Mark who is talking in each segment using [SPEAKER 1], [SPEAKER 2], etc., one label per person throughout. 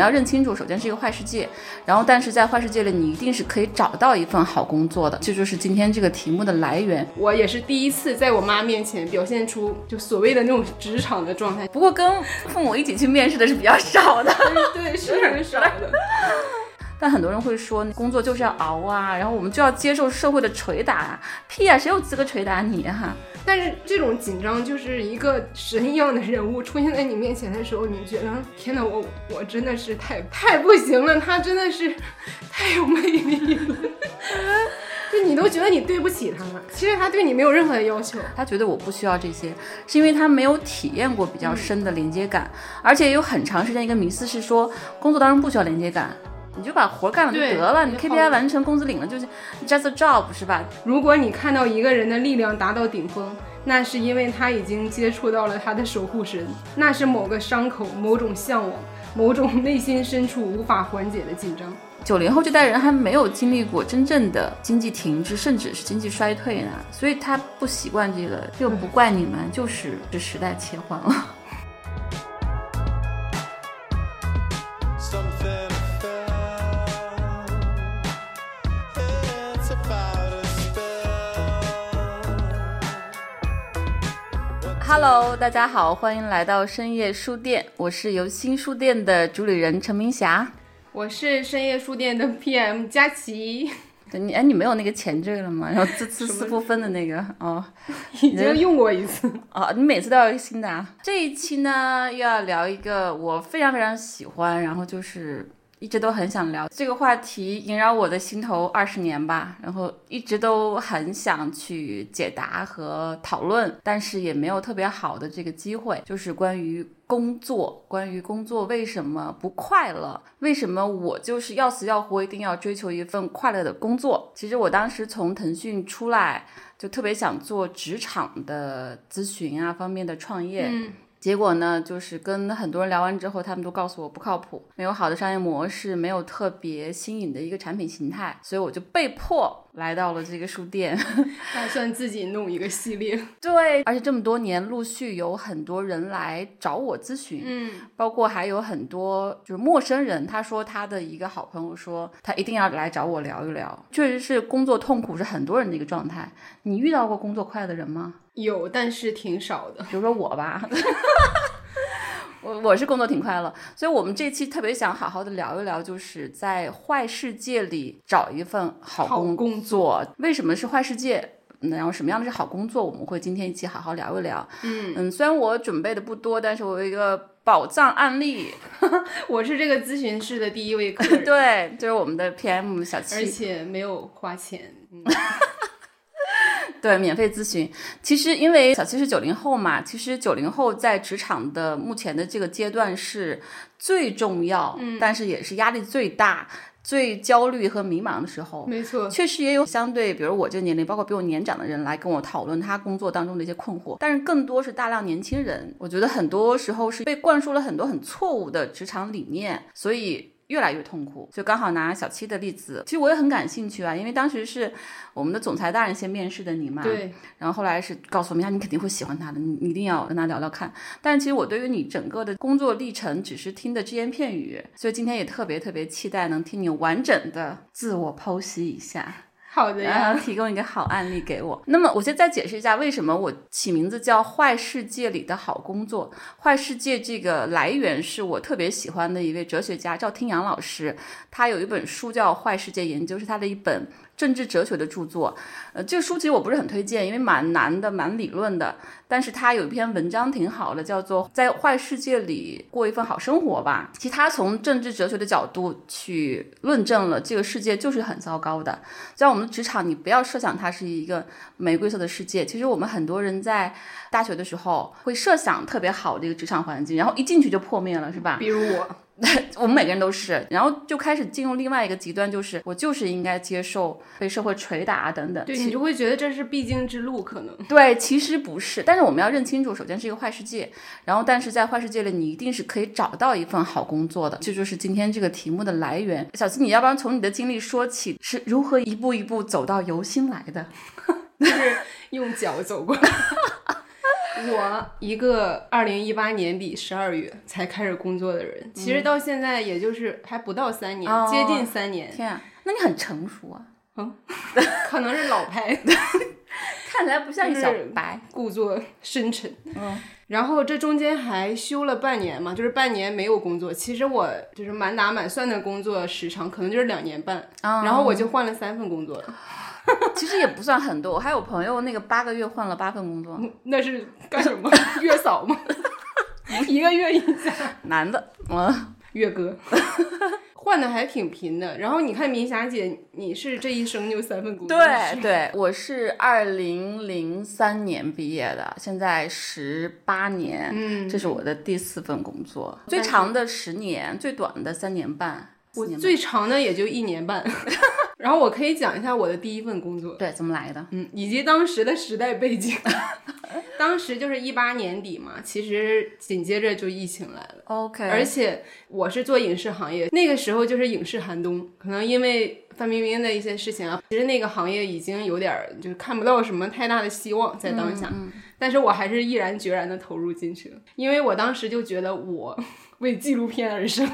[SPEAKER 1] 们要认清楚，首先是一个坏世界，然后但是在坏世界里，你一定是可以找到一份好工作的，这就是今天这个题目的来源。
[SPEAKER 2] 我也是第一次在我妈面前表现出就所谓的那种职场的状态，
[SPEAKER 1] 不过跟父母一起去面试的是比较少的，
[SPEAKER 2] 对，是很少的。
[SPEAKER 1] 但很多人会说，工作就是要熬啊，然后我们就要接受社会的捶打啊，屁啊，谁有资格捶打你哈？
[SPEAKER 2] 但是这种紧张，就是一个神一样的人物出现在你面前的时候，你觉得天哪，我我真的是太太不行了，他真的是 太有魅力了，就你都觉得你对不起他了。其实他对你没有任何的要求，
[SPEAKER 1] 他觉得我不需要这些，是因为他没有体验过比较深的连接感，而且有很长时间一个迷思是说，工作当中不需要连接感。你就把活干了就得了，你 KPI 完成，工资领了就是 just a job 是吧？
[SPEAKER 2] 如果你看到一个人的力量达到顶峰，那是因为他已经接触到了他的守护神，那是某个伤口、某种向往、某种内心深处无法缓解的紧张。
[SPEAKER 1] 九零后这代人还没有经历过真正的经济停滞，甚至是经济衰退呢，所以他不习惯这个，就不怪你们，就是这时代切换了。Hello，大家好，欢迎来到深夜书店，我是由新书店的主理人陈明霞，
[SPEAKER 2] 我是深夜书店的 PM 佳琪。
[SPEAKER 1] 你哎，你没有那个前缀了吗？然后字词四不分的那个哦，
[SPEAKER 2] 已经用过一次
[SPEAKER 1] 哦，你每次都要一个新的啊。这一期呢，又要聊一个我非常非常喜欢，然后就是。一直都很想聊这个话题，萦绕我的心头二十年吧。然后一直都很想去解答和讨论，但是也没有特别好的这个机会。就是关于工作，关于工作为什么不快乐？为什么我就是要死要活一定要追求一份快乐的工作？其实我当时从腾讯出来，就特别想做职场的咨询啊方面的创业。结果呢，就是跟很多人聊完之后，他们都告诉我不靠谱，没有好的商业模式，没有特别新颖的一个产品形态，所以我就被迫。来到了这个书店，
[SPEAKER 2] 打算自己弄一个系列。
[SPEAKER 1] 对，而且这么多年，陆续有很多人来找我咨询，
[SPEAKER 2] 嗯，
[SPEAKER 1] 包括还有很多就是陌生人，他说他的一个好朋友说他一定要来找我聊一聊。确实是工作痛苦是很多人的一个状态。你遇到过工作快的人吗？
[SPEAKER 2] 有，但是挺少的。
[SPEAKER 1] 比如说我吧。我我是工作挺快乐，所以我们这期特别想好好的聊一聊，就是在坏世界里找一份好工
[SPEAKER 2] 工作。
[SPEAKER 1] 为什么是坏世界？然后什么样的是好工作？我们会今天一起好好聊一聊。
[SPEAKER 2] 嗯
[SPEAKER 1] 嗯，虽然我准备的不多，但是我有一个宝藏案例。
[SPEAKER 2] 我是这个咨询室的第一位客人，
[SPEAKER 1] 对，就是我们的 PM 小七，
[SPEAKER 2] 而且没有花钱。
[SPEAKER 1] 对，免费咨询。其实因为小七是九零后嘛，其实九零后在职场的目前的这个阶段是最重要，
[SPEAKER 2] 嗯，
[SPEAKER 1] 但是也是压力最大、最焦虑和迷茫的时候。
[SPEAKER 2] 没错，
[SPEAKER 1] 确实也有相对，比如我这个年龄，包括比我年长的人来跟我讨论他工作当中的一些困惑，但是更多是大量年轻人。我觉得很多时候是被灌输了很多很错误的职场理念，所以。越来越痛苦，就刚好拿小七的例子，其实我也很感兴趣啊，因为当时是我们的总裁大人先面试的你嘛，
[SPEAKER 2] 对，
[SPEAKER 1] 然后后来是告诉我们，呀，你肯定会喜欢他的，你你一定要跟他聊聊看。但是其实我对于你整个的工作历程只是听的只言片语，所以今天也特别特别期待能听你完整的自我剖析一下。
[SPEAKER 2] 好的呀，
[SPEAKER 1] 提供一个好案例给我。那么，我先再解释一下为什么我起名字叫《坏世界里的好工作》。坏世界这个来源是我特别喜欢的一位哲学家赵听阳老师，他有一本书叫《坏世界研究》，是他的一本。政治哲学的著作，呃，这个书其实我不是很推荐，因为蛮难的，蛮理论的。但是他有一篇文章挺好的，叫做《在坏世界里过一份好生活》吧。其实他从政治哲学的角度去论证了这个世界就是很糟糕的。在我们的职场，你不要设想它是一个玫瑰色的世界。其实我们很多人在大学的时候会设想特别好的一个职场环境，然后一进去就破灭了，是吧？
[SPEAKER 2] 比如我。
[SPEAKER 1] 我们每个人都是，然后就开始进入另外一个极端，就是我就是应该接受被社会捶打啊等等。
[SPEAKER 2] 对你就会觉得这是必经之路，可能。
[SPEAKER 1] 对，其实不是，但是我们要认清楚，首先是一个坏世界，然后但是在坏世界里，你一定是可以找到一份好工作的，这就是今天这个题目的来源。小七，你要不然从你的经历说起，是如何一步一步走到游心来的？
[SPEAKER 2] 就是用脚走过来。我一个二零一八年底十二月才开始工作的人，其实到现在也就是还不到三年，
[SPEAKER 1] 哦
[SPEAKER 2] 接近三年，
[SPEAKER 1] 天啊，那你很成熟啊，嗯
[SPEAKER 2] 可能是老派，
[SPEAKER 1] 看起来不像一小
[SPEAKER 2] 就是
[SPEAKER 1] 白。
[SPEAKER 2] 故作深沉。
[SPEAKER 1] 嗯，
[SPEAKER 2] 然后这中间还休了半年嘛，就是半年没有工作。其实我就是满打满算的工作时长，可能就是两年半。
[SPEAKER 1] 啊
[SPEAKER 2] 然后我就换了三份工作了，
[SPEAKER 1] 其实也不算很多，我还有朋友那个八个月换了八份工作，
[SPEAKER 2] 那是干什么？月嫂吗？一个月一家。
[SPEAKER 1] 男的，嗯，
[SPEAKER 2] 月哥，换的还挺频的。然后你看明霞姐，你是这一生就三份工作，
[SPEAKER 1] 对对，我是二零零三年毕业的，现在十八年，
[SPEAKER 2] 嗯，
[SPEAKER 1] 这是我的第四份工作，最长的十年，最短的三年半。
[SPEAKER 2] 我最长的也就一年半。然后我可以讲一下我的第一份工作，
[SPEAKER 1] 对怎么来的？
[SPEAKER 2] 嗯，以及当时的时代背景。当时就是一八年底嘛，其实紧接着就疫情来了。
[SPEAKER 1] OK，
[SPEAKER 2] 而且我是做影视行业，那个时候就是影视寒冬，可能因为范冰冰的一些事情啊，其实那个行业已经有点儿就是看不到什么太大的希望在当下，
[SPEAKER 1] 嗯
[SPEAKER 2] 但是我还是毅然决然的投入进去了，因为我当时就觉得我 为纪录片而生。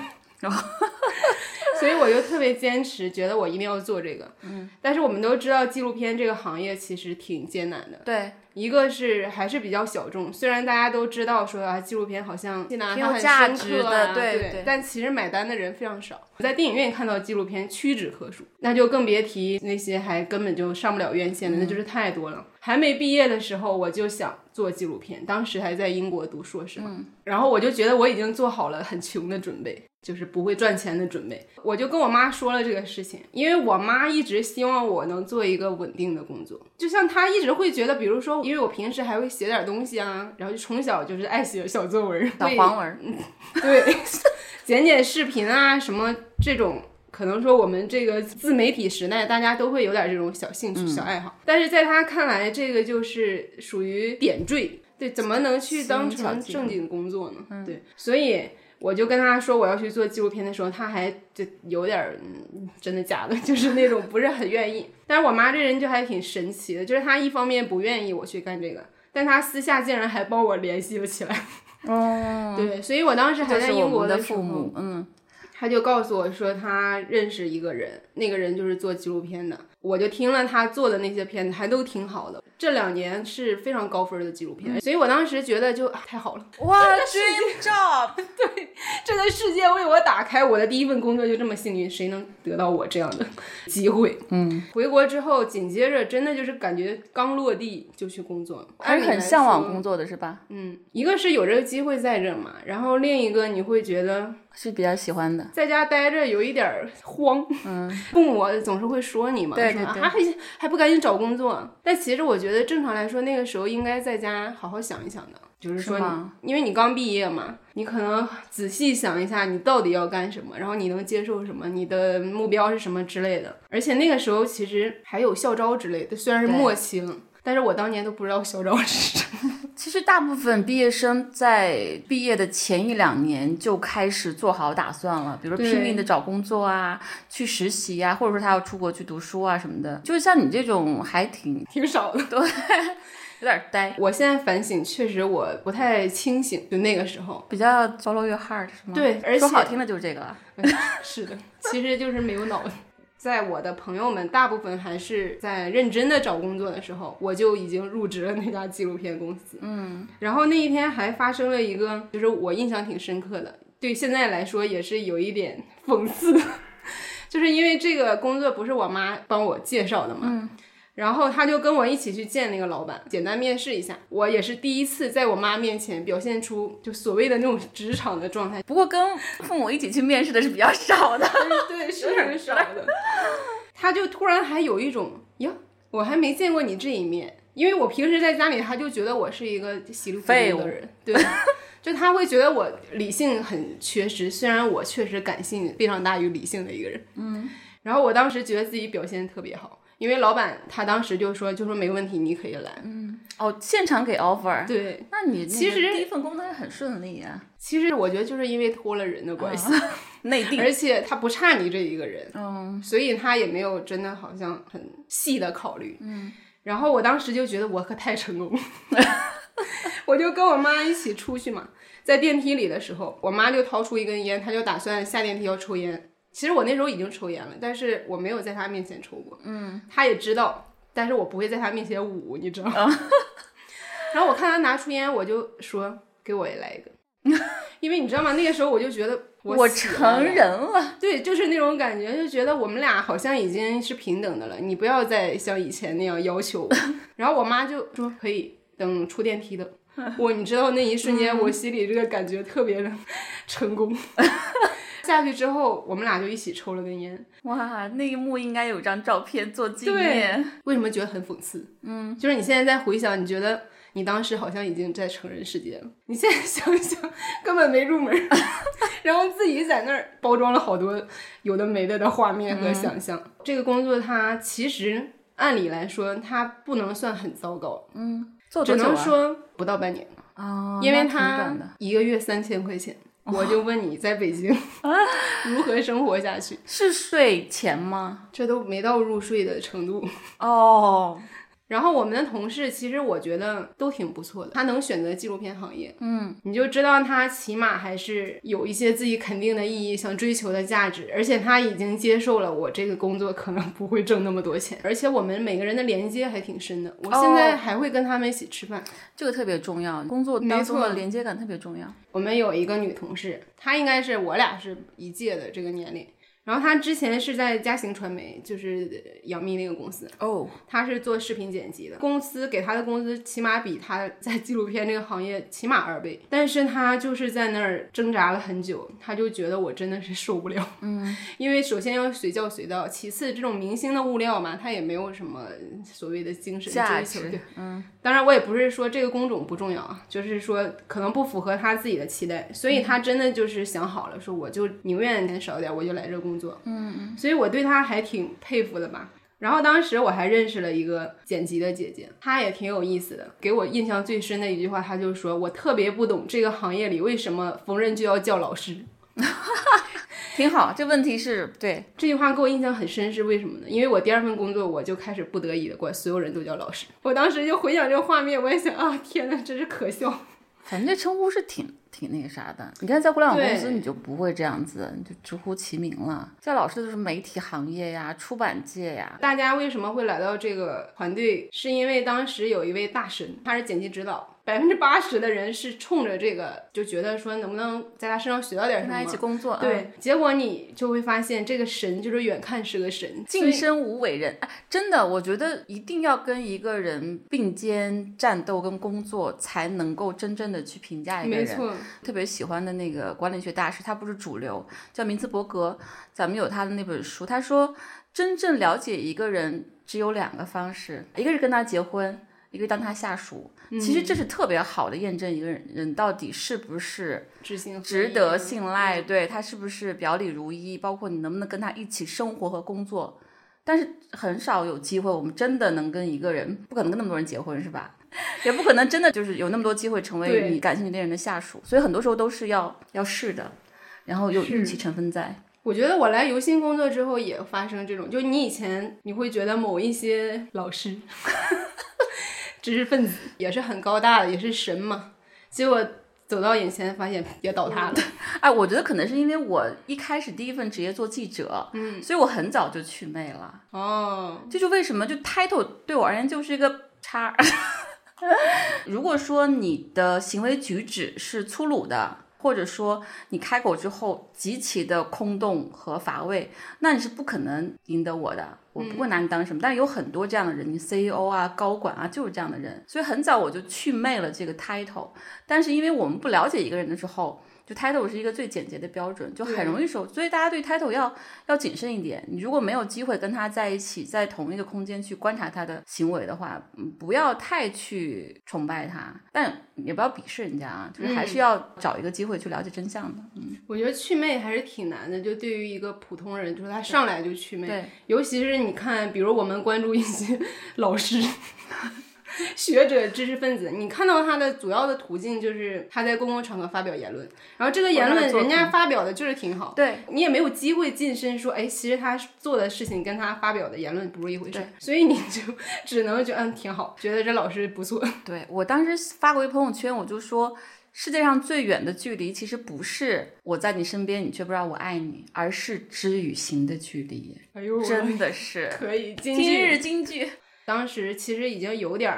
[SPEAKER 2] 所以我就特别坚持，觉得我一定要做这个。嗯，但是我们都知道，纪录片这个行业其实挺艰难的。
[SPEAKER 1] 对，
[SPEAKER 2] 一个是还是比较小众，虽然大家都知道说啊，纪录片好像
[SPEAKER 1] 挺
[SPEAKER 2] 很
[SPEAKER 1] 有价值的
[SPEAKER 2] 啊对
[SPEAKER 1] 对对
[SPEAKER 2] 但其实买单的人非常少。我在电影院看到纪录片屈指可数，那就更别提那些还根本就上不了院线的，那就是太多了。还没毕业的时候，我就想做纪录片，当时还在英国读硕士嘛，然后我就觉得我已经做好了很穷的准备。就是不会赚钱的准备，我就跟我妈说了这个事情，因为我妈一直希望我能做一个稳定的工作，就像她一直会觉得，比如说，因为我平时还会写点东西啊，然后就从小就是爱写小作文，
[SPEAKER 1] 小
[SPEAKER 2] 会
[SPEAKER 1] 黄文，
[SPEAKER 2] 对，剪剪视频啊，什么这种，可能说我们这个自媒体时代，大家都会有点这种小兴趣、小爱好。但是在他看来，这个就是属于点缀，对，怎么能去当成正经工作呢？对，所以。我就跟他说我要去做纪录片的时候，他还就有点儿、嗯、真的假的，就是那种不是很愿意。但是我妈这人就还挺神奇的，就是她一方面不愿意我去干这个，但她私下竟然还帮我联系了起来。
[SPEAKER 1] 哦，
[SPEAKER 2] 对，所以我当时还在英国
[SPEAKER 1] 的
[SPEAKER 2] 时候，
[SPEAKER 1] 父母，嗯，
[SPEAKER 2] 他就告诉我说他认识一个人，那个人就是做纪录片的。我就听了他做的那些片子，还都挺好的。这两年是非常高分的纪录片，所以我当时觉得就、啊、太好了，
[SPEAKER 1] 哇，dream job，
[SPEAKER 2] 这个世界为我打开，我的第一份工作就这么幸运，谁能得到我这样的 机会？
[SPEAKER 1] 嗯，
[SPEAKER 2] 回国之后，紧接着真的就是感觉刚落地就去工作了，
[SPEAKER 1] 还是很向往工作的是吧？
[SPEAKER 2] 嗯，一个是有这个机会在这嘛，然后另一个你会觉得
[SPEAKER 1] 是比较喜欢的，
[SPEAKER 2] 在家待着有一点儿慌，
[SPEAKER 1] 嗯，
[SPEAKER 2] 父母总是会说你嘛，
[SPEAKER 1] 对
[SPEAKER 2] 啊还 还不赶紧找工作。但其实我觉得正常来说，那个时候应该在家好好想一想的，就是说你，因为你刚毕业嘛，你可能仔细想一下你到底要干什么，然后你能接受什么，你的目标是什么之类的。而且那个时候其实还有校招之类的，虽然是
[SPEAKER 1] 对
[SPEAKER 2] 末期了。但是我当年都不知道校招是什么，
[SPEAKER 1] 其实大部分毕业生在毕业的前一两年就开始做好打算了，比如说拼命的找工作啊，去实习啊、或者说他要出国去读书啊什么的。就是像你这种还挺
[SPEAKER 2] 挺少的。
[SPEAKER 1] 对有点呆，
[SPEAKER 2] 我现在反省，确实我不太清醒，就那个时候。
[SPEAKER 1] 比较 follow your heart 是吗？
[SPEAKER 2] 对，而且
[SPEAKER 1] 说好听的就是这个了。
[SPEAKER 2] 是的，其实就是没有脑子。在我的朋友们大部分还是在认真的找工作的时候，我就已经入职了那家纪录片公司。嗯，然后那一天还发生了一个，就是我印象挺深刻的，对现在来说也是有一点 讽刺，就是因为这个工作不是我妈帮我介绍的嘛。嗯。然后他就跟我一起去见那个老板，简单面试一下。我也是第一次在我妈面前表现出就所谓的那种职场的状态，
[SPEAKER 1] 不过跟父母一起去面试的是比较少的。
[SPEAKER 2] 对，是很少的。他就突然还有一种呀，我还没见过你这一面，因为我平时在家里，他就觉得我是一个稀里糊
[SPEAKER 1] 废物
[SPEAKER 2] 涂的人，对，就他会觉得我理性很缺失，虽然我确实感性非常大于理性的一个人，嗯，然后我当时觉得自己表现特别好，因为老板他当时就说就说没问题，你可以来，嗯
[SPEAKER 1] 哦，现场给 offer，
[SPEAKER 2] 对，
[SPEAKER 1] 那你那个
[SPEAKER 2] 其实
[SPEAKER 1] 第一份工作也很顺利啊，
[SPEAKER 2] 其实我觉得就是因为托了人的关系，
[SPEAKER 1] 内定，
[SPEAKER 2] 而且他不差你这一个人，
[SPEAKER 1] 嗯，
[SPEAKER 2] 所以他也没有真的好像很细的考虑。嗯，然后我当时就觉得我可太成功了，我就跟我妈一起出去嘛，在电梯里的时候，我妈就掏出一根烟，她就打算下电梯要抽烟。其实我那时候已经抽烟了，但是我没有在他面前抽过。嗯，他也知道，但是我不会在他面前捂，你知道吗？然后我看他拿出烟，我就说给我也来一个，因为你知道吗？那个时候我就觉得
[SPEAKER 1] 我成人了，
[SPEAKER 2] 对，就是那种感觉，就觉得我们俩好像已经是平等的了，你不要再像以前那样要求我。然后我妈就说可以等出电梯的。我你知道那一瞬间，我心里这个感觉特别的成功。下去之后，我们俩就一起抽了根烟。
[SPEAKER 1] 哇，那一幕应该有张照片做纪念。
[SPEAKER 2] 为什么觉得很讽刺？嗯，就是你现在在回想，你觉得你当时好像已经在成人世界了，你现在 想想根本没入门儿，然后自己在那儿包装了好多有的没的的画面和想象。这个工作它其实按理来说，它不能算很糟糕，只
[SPEAKER 1] 做多久啊？
[SPEAKER 2] 能说不到半年，
[SPEAKER 1] 哦，
[SPEAKER 2] 因为
[SPEAKER 1] 那挺
[SPEAKER 2] 它
[SPEAKER 1] 短的
[SPEAKER 2] 一个月三千块钱。我就问你在北京 如何生活下去？
[SPEAKER 1] 是睡前吗？
[SPEAKER 2] 这都没到入睡的程度。
[SPEAKER 1] 哦，
[SPEAKER 2] 然后我们的同事其实我觉得都挺不错的，他能选择纪录片行业，嗯，你就知道他起码还是有一些自己肯定的意义、想追求的价值，而且他已经接受了我这个工作可能不会挣那么多钱，而且我们每个人的连接还挺深的，我现在还会跟他们一起吃饭。
[SPEAKER 1] 这个特别重要，工作当中的连接感特别重要。
[SPEAKER 2] 我们有一个女同事，她应该是我俩是一届的这个年龄。然后他之前是在嘉行传媒，就是杨幂那个公司，
[SPEAKER 1] 哦，
[SPEAKER 2] 他是做视频剪辑的，公司给他的工资起码比他在纪录片这个行业起码二倍，但是他就是在那儿挣扎了很久，他就觉得我真的是受不了，嗯，因为首先要随叫随到，其次这种明星的物料嘛，他也没有什么所谓的精神追求，对，
[SPEAKER 1] 嗯，
[SPEAKER 2] 当然，我也不是说这个工种不重要啊，就是说可能不符合他自己的期待，所以他真的就是想好了，说我就宁愿钱少点，我就来这工作。嗯嗯，所以我对他还挺佩服的吧。然后当时我还认识了一个剪辑的姐姐，她也挺有意思的。给我印象最深的一句话，她就说：“我特别不懂这个行业里为什么缝纫就要叫老师。”
[SPEAKER 1] 挺好。这问题是对，
[SPEAKER 2] 这句话给我印象很深，是为什么呢？因为我第二份工作，我就开始不得已的管所有人都叫老师。我当时就回想这个画面，我也想啊，天呐，真是可笑。
[SPEAKER 1] 反正这称呼是挺挺那个啥的。你看，在互联网公司你就不会这样子，你就直呼其名了。在老师都是媒体行业呀、出版界呀，
[SPEAKER 2] 大家为什么会来到这个团队？是因为当时有一位大神，他是剪辑指导，百分之八十的人是冲着这个就觉得说能不能在他身上学到点什么。
[SPEAKER 1] 跟他一起工作，嗯，
[SPEAKER 2] 对，结果你就会发现这个神就是远看是个神，
[SPEAKER 1] 近身无伟人，哎，真的，我觉得一定要跟一个人并肩战斗跟工作，才能够真正的去评价一个人。
[SPEAKER 2] 没错，
[SPEAKER 1] 特别喜欢的那个管理学大师，他不是主流，叫明茨伯格，咱们有他的那本书，他说真正了解一个人只有两个方式，一个是跟他结婚，一个当他下属。其实这是特别好的验证一个人人到底是不是值得
[SPEAKER 2] 啊
[SPEAKER 1] 信赖，对他是不是表里如一，包括你能不能跟他一起生活和工作。但是很少有机会，我们真的能跟一个人，不可能跟那么多人结婚，是吧？也不可能真的就是有那么多机会成为你感兴趣的人的下属，所以很多时候都是要要试的，然后有
[SPEAKER 2] 是
[SPEAKER 1] 运气成分在。
[SPEAKER 2] 我觉得我来游心工作之后也发生这种，就你以前你会觉得某一些老师、知识分子也是很高大的，也是神嘛，结果走到眼前发现也倒塌了。
[SPEAKER 1] 哎，我觉得可能是因为我一开始第一份职业做记者，嗯，所以我很早就祛魅了。
[SPEAKER 2] 哦，
[SPEAKER 1] 这就为什么就 title 对我而言就是一个叉。如果说你的行为举止是粗鲁的，或者说你开口之后极其的空洞和乏味，那你是不可能赢得我的。我不会拿你当什么。但是有很多这样的人，你 CEO 啊、高管啊，就是这样的人。所以很早我就去魅了这个 title，但是因为我们不了解一个人的时候。就 title 是一个最简洁的标准，就很容易受，所以大家对 title 要要谨慎一点。你如果没有机会跟他在一起，在同一个空间去观察他的行为的话，嗯，不要太去崇拜他，但也不要鄙视人家啊，就是还是要找一个机会去了解真相的。嗯，
[SPEAKER 2] 我觉得祛魅还是挺难的，就对于一个普通人，就是他上来就祛魅，
[SPEAKER 1] 对，
[SPEAKER 2] 尤其是你看，比如我们关注一些 老师。学者、知识分子，你看到他的主要的途径就是他在公共场合发表言论，然后这个言论人家发表的就是挺好，
[SPEAKER 1] 对
[SPEAKER 2] 你也没有机会近身说，哎，其实他做的事情跟他发表的言论不是一回事，所以你就 只能觉得嗯挺好，觉得这老师不错。
[SPEAKER 1] 对我当时发过一朋友圈，我就说世界上最远的距离其实不是我在你身边，你却不知道我爱你，而是知与行的距离。
[SPEAKER 2] 哎呦，
[SPEAKER 1] 真的是
[SPEAKER 2] 可以，今
[SPEAKER 1] 日京剧。
[SPEAKER 2] 当时其实已经有点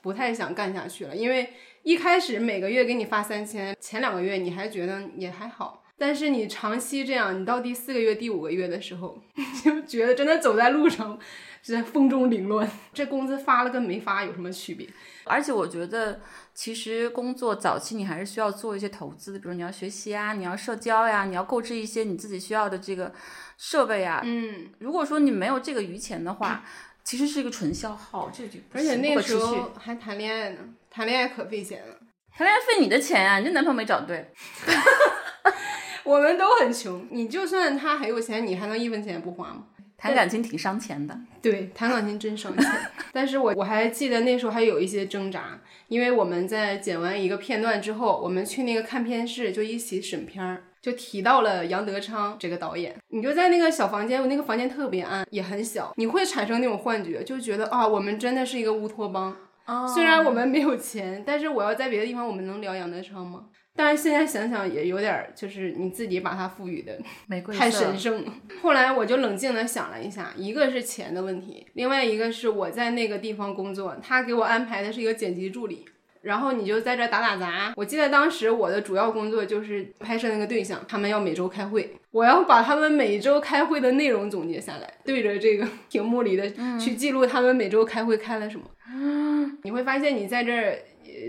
[SPEAKER 2] 不太想干下去了，因为一开始每个月给你发三千，前两个月你还觉得也还好，但是你长期这样，你到第四个月、第五个月的时候，就觉得真的走在路上是在风中凌乱。这工资发了跟没发有什么区别？
[SPEAKER 1] 而且我觉得，其实工作早期你还是需要做一些投资的，比如你要学习啊，你要社交呀，你要购置一些你自己需要的这个设备啊。
[SPEAKER 2] 嗯，
[SPEAKER 1] 如果说你没有这个余钱的话。其实是一个纯消耗，这就
[SPEAKER 2] 而且那个时候还谈恋爱呢，谈恋爱可费钱了。
[SPEAKER 1] 谈恋爱费你的钱呀，你这男朋友没找对。
[SPEAKER 2] 我们都很穷，你就算他很有钱，你还能一分钱不花吗？
[SPEAKER 1] 谈感情挺伤钱的。
[SPEAKER 2] 对，谈感情真伤钱。但是我我还记得那时候还有一些挣扎，因为我们在剪完一个片段之后，我们去那个看片室就一起审片儿。就提到了杨德昌这个导演，你就在那个小房间，我那个房间特别暗，也很小，你会产生那种幻觉，就觉得啊，我们真的是一个乌托邦。虽然我们没有钱，但是我要在别的地方，我们能聊杨德昌吗？但是现在想想也有点，就是你自己把它赋予的 太神圣了。后来我就冷静的想了一下，一个是钱的问题，另外一个是我在那个地方工作，他给我安排的是一个剪辑助理。然后你就在这打打杂。我记得当时我的主要工作就是拍摄那个对象，他们要每周开会，我要把他们每周开会的内容总结下来，对着这个 屏幕里的去记录他们每周开会开了什么。你会发现你在这儿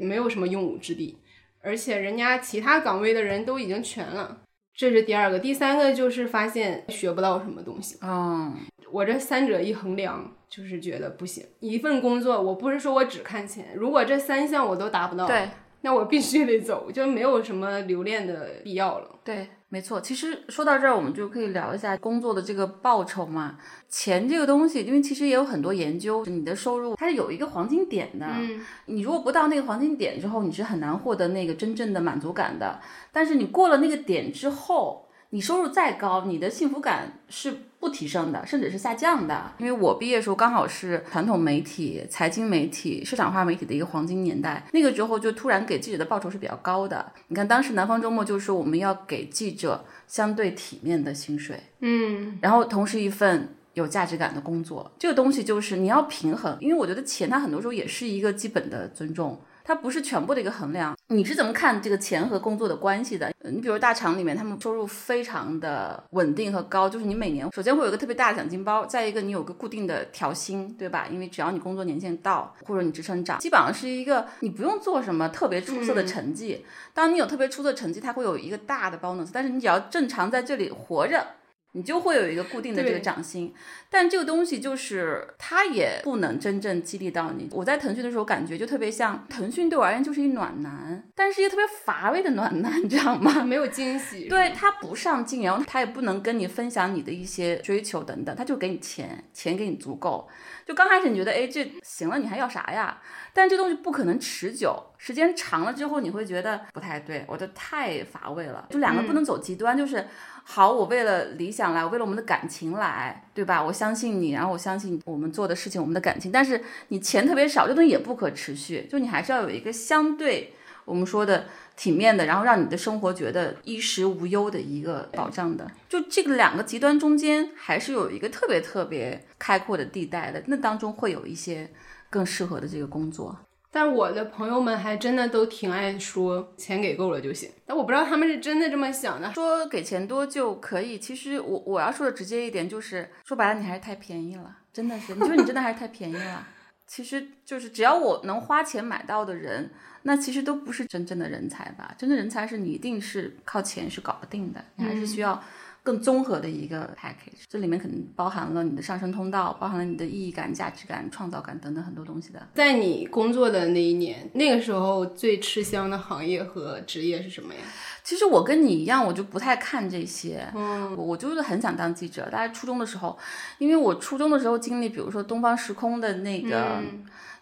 [SPEAKER 2] 没有什么用武之地，而且人家其他岗位的人都已经全了。这是第二个，第三个就是发现学不到什么东西。
[SPEAKER 1] 嗯，
[SPEAKER 2] 我这三者一衡量。就是觉得不行，一份工作，我不是说我只看钱，如果这三项我都达不到，
[SPEAKER 1] 对，
[SPEAKER 2] 那我必须得走，就没有什么留恋的必要了。
[SPEAKER 1] 对，没错。其实说到这儿，我们就可以聊一下工作的这个报酬嘛。钱这个东西，因为其实也有很多研究，你的收入它是有一个黄金点的。
[SPEAKER 2] 嗯，
[SPEAKER 1] 你如果不到那个黄金点之后，你是很难获得那个真正的满足感的。但是你过了那个点之后，你收入再高，你的幸福感是不提升的，甚至是下降的。因为我毕业的时候刚好是传统媒体、财经媒体、市场化媒体的一个黄金年代，那个时候就突然给记者的报酬是比较高的。你看当时南方周末就说我们要给记者相对体面的薪水，
[SPEAKER 2] 嗯，
[SPEAKER 1] 然后同时一份有价值感的工作，这个东西就是你要平衡。因为我觉得钱它很多时候也是一个基本的尊重。它不是全部的一个衡量，你是怎么看这个钱和工作的关系的？你比如大厂里面，他们收入非常的稳定和高，就是你每年首先会有一个特别大的奖金包，再一个你有个固定的调薪，对吧？因为只要你工作年限到，或者你职称涨，基本上是一个你不用做什么特别出色的成绩。当你有特别出色成绩，它会有一个大的 bonus，但是你只要正常在这里活着。你就会有一个固定的这个掌心，但这个东西就是它也不能真正激励到你。我在腾讯的时候感觉就特别像腾讯对我而言就是一暖男，但是一个特别乏味的暖男，你知道吗？
[SPEAKER 2] 没有惊喜，
[SPEAKER 1] 对他不上进，然后他也不能跟你分享你的一些追求等等，他就给你钱，钱给你足够。就刚开始你觉得哎这行了，你还要啥呀？但这东西不可能持久，时间长了之后你会觉得不太对，我的太乏味了。就两个不能走极端，就是。好，我为了理想来，我为了我们的感情来，对吧？我相信你，然后我相信我们做的事情，我们的感情。但是你钱特别少，这东西也不可持续。就你还是要有一个相对我们说的体面的，然后让你的生活觉得衣食无忧的一个保障的。就这个两个极端中间，还是有一个特别特别开阔的地带的。那当中会有一些更适合的这个工作。
[SPEAKER 2] 但我的朋友们还真的都挺爱说钱给够了就行，但我不知道他们是真的这么想的。
[SPEAKER 1] 说给钱多就可以，其实我我要说的直接一点就是，说白了你还是太便宜了，真的是，你说你真的还是太便宜了。其实就是只要我能花钱买到的人，那其实都不是真正的人才吧？真正人才是你一定是靠钱是搞不定的，你还是需要更综合的一个 package。这里面可能包含了你的上升通道，包含了你的意义感、价值感、创造感等等很多东西的。
[SPEAKER 2] 在你工作的那一年，那个时候最吃香的行业和职业是什么呀？
[SPEAKER 1] 其实我跟你一样，我就不太看这些。嗯，我我就是很想当记者。大概初中的时候，因为我初中的时候经历，比如说东方时空的那个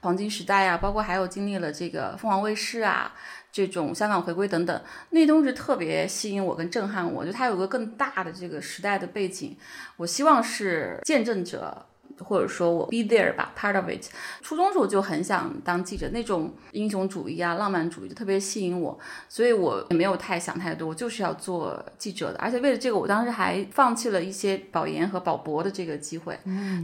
[SPEAKER 1] 黄金时代啊，包括还有经历了这个凤凰卫视啊。这种香港回归等等，那东西特别吸引我跟震撼我，就它有个更大的这个时代的背景，我希望是见证者。或者说我 be there 吧，part of it。初中时候就很想当记者，那种英雄主义啊、浪漫主义就特别吸引我，所以我也没有太想太多，我就是要做记者的。而且为了这个，我当时还放弃了一些保研和保博的这个机会，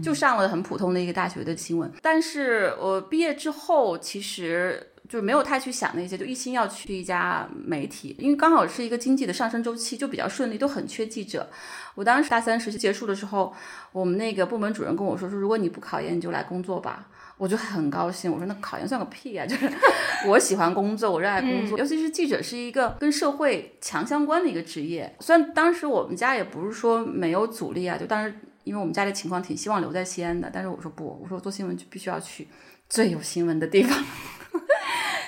[SPEAKER 1] 就上了很普通的一个大学的新闻。但是我毕业之后，其实。就是没有太去想那些，就一心要去一家媒体，因为刚好是一个经济的上升周期，就比较顺利，都很缺记者。我当时大三实习结束的时候，我们那个部门主任跟我说说，如果你不考研，你就来工作吧。我就很高兴，我说那考研算个屁啊！就是 我喜欢工作，我热爱工作，尤其是记者是一个跟社会强相关的一个职业。虽然当时我们家也不是说没有阻力啊，就当时因为我们家里情况挺希望留在西安的，但是我说不，我说做新闻就必须要去最有新闻的地方。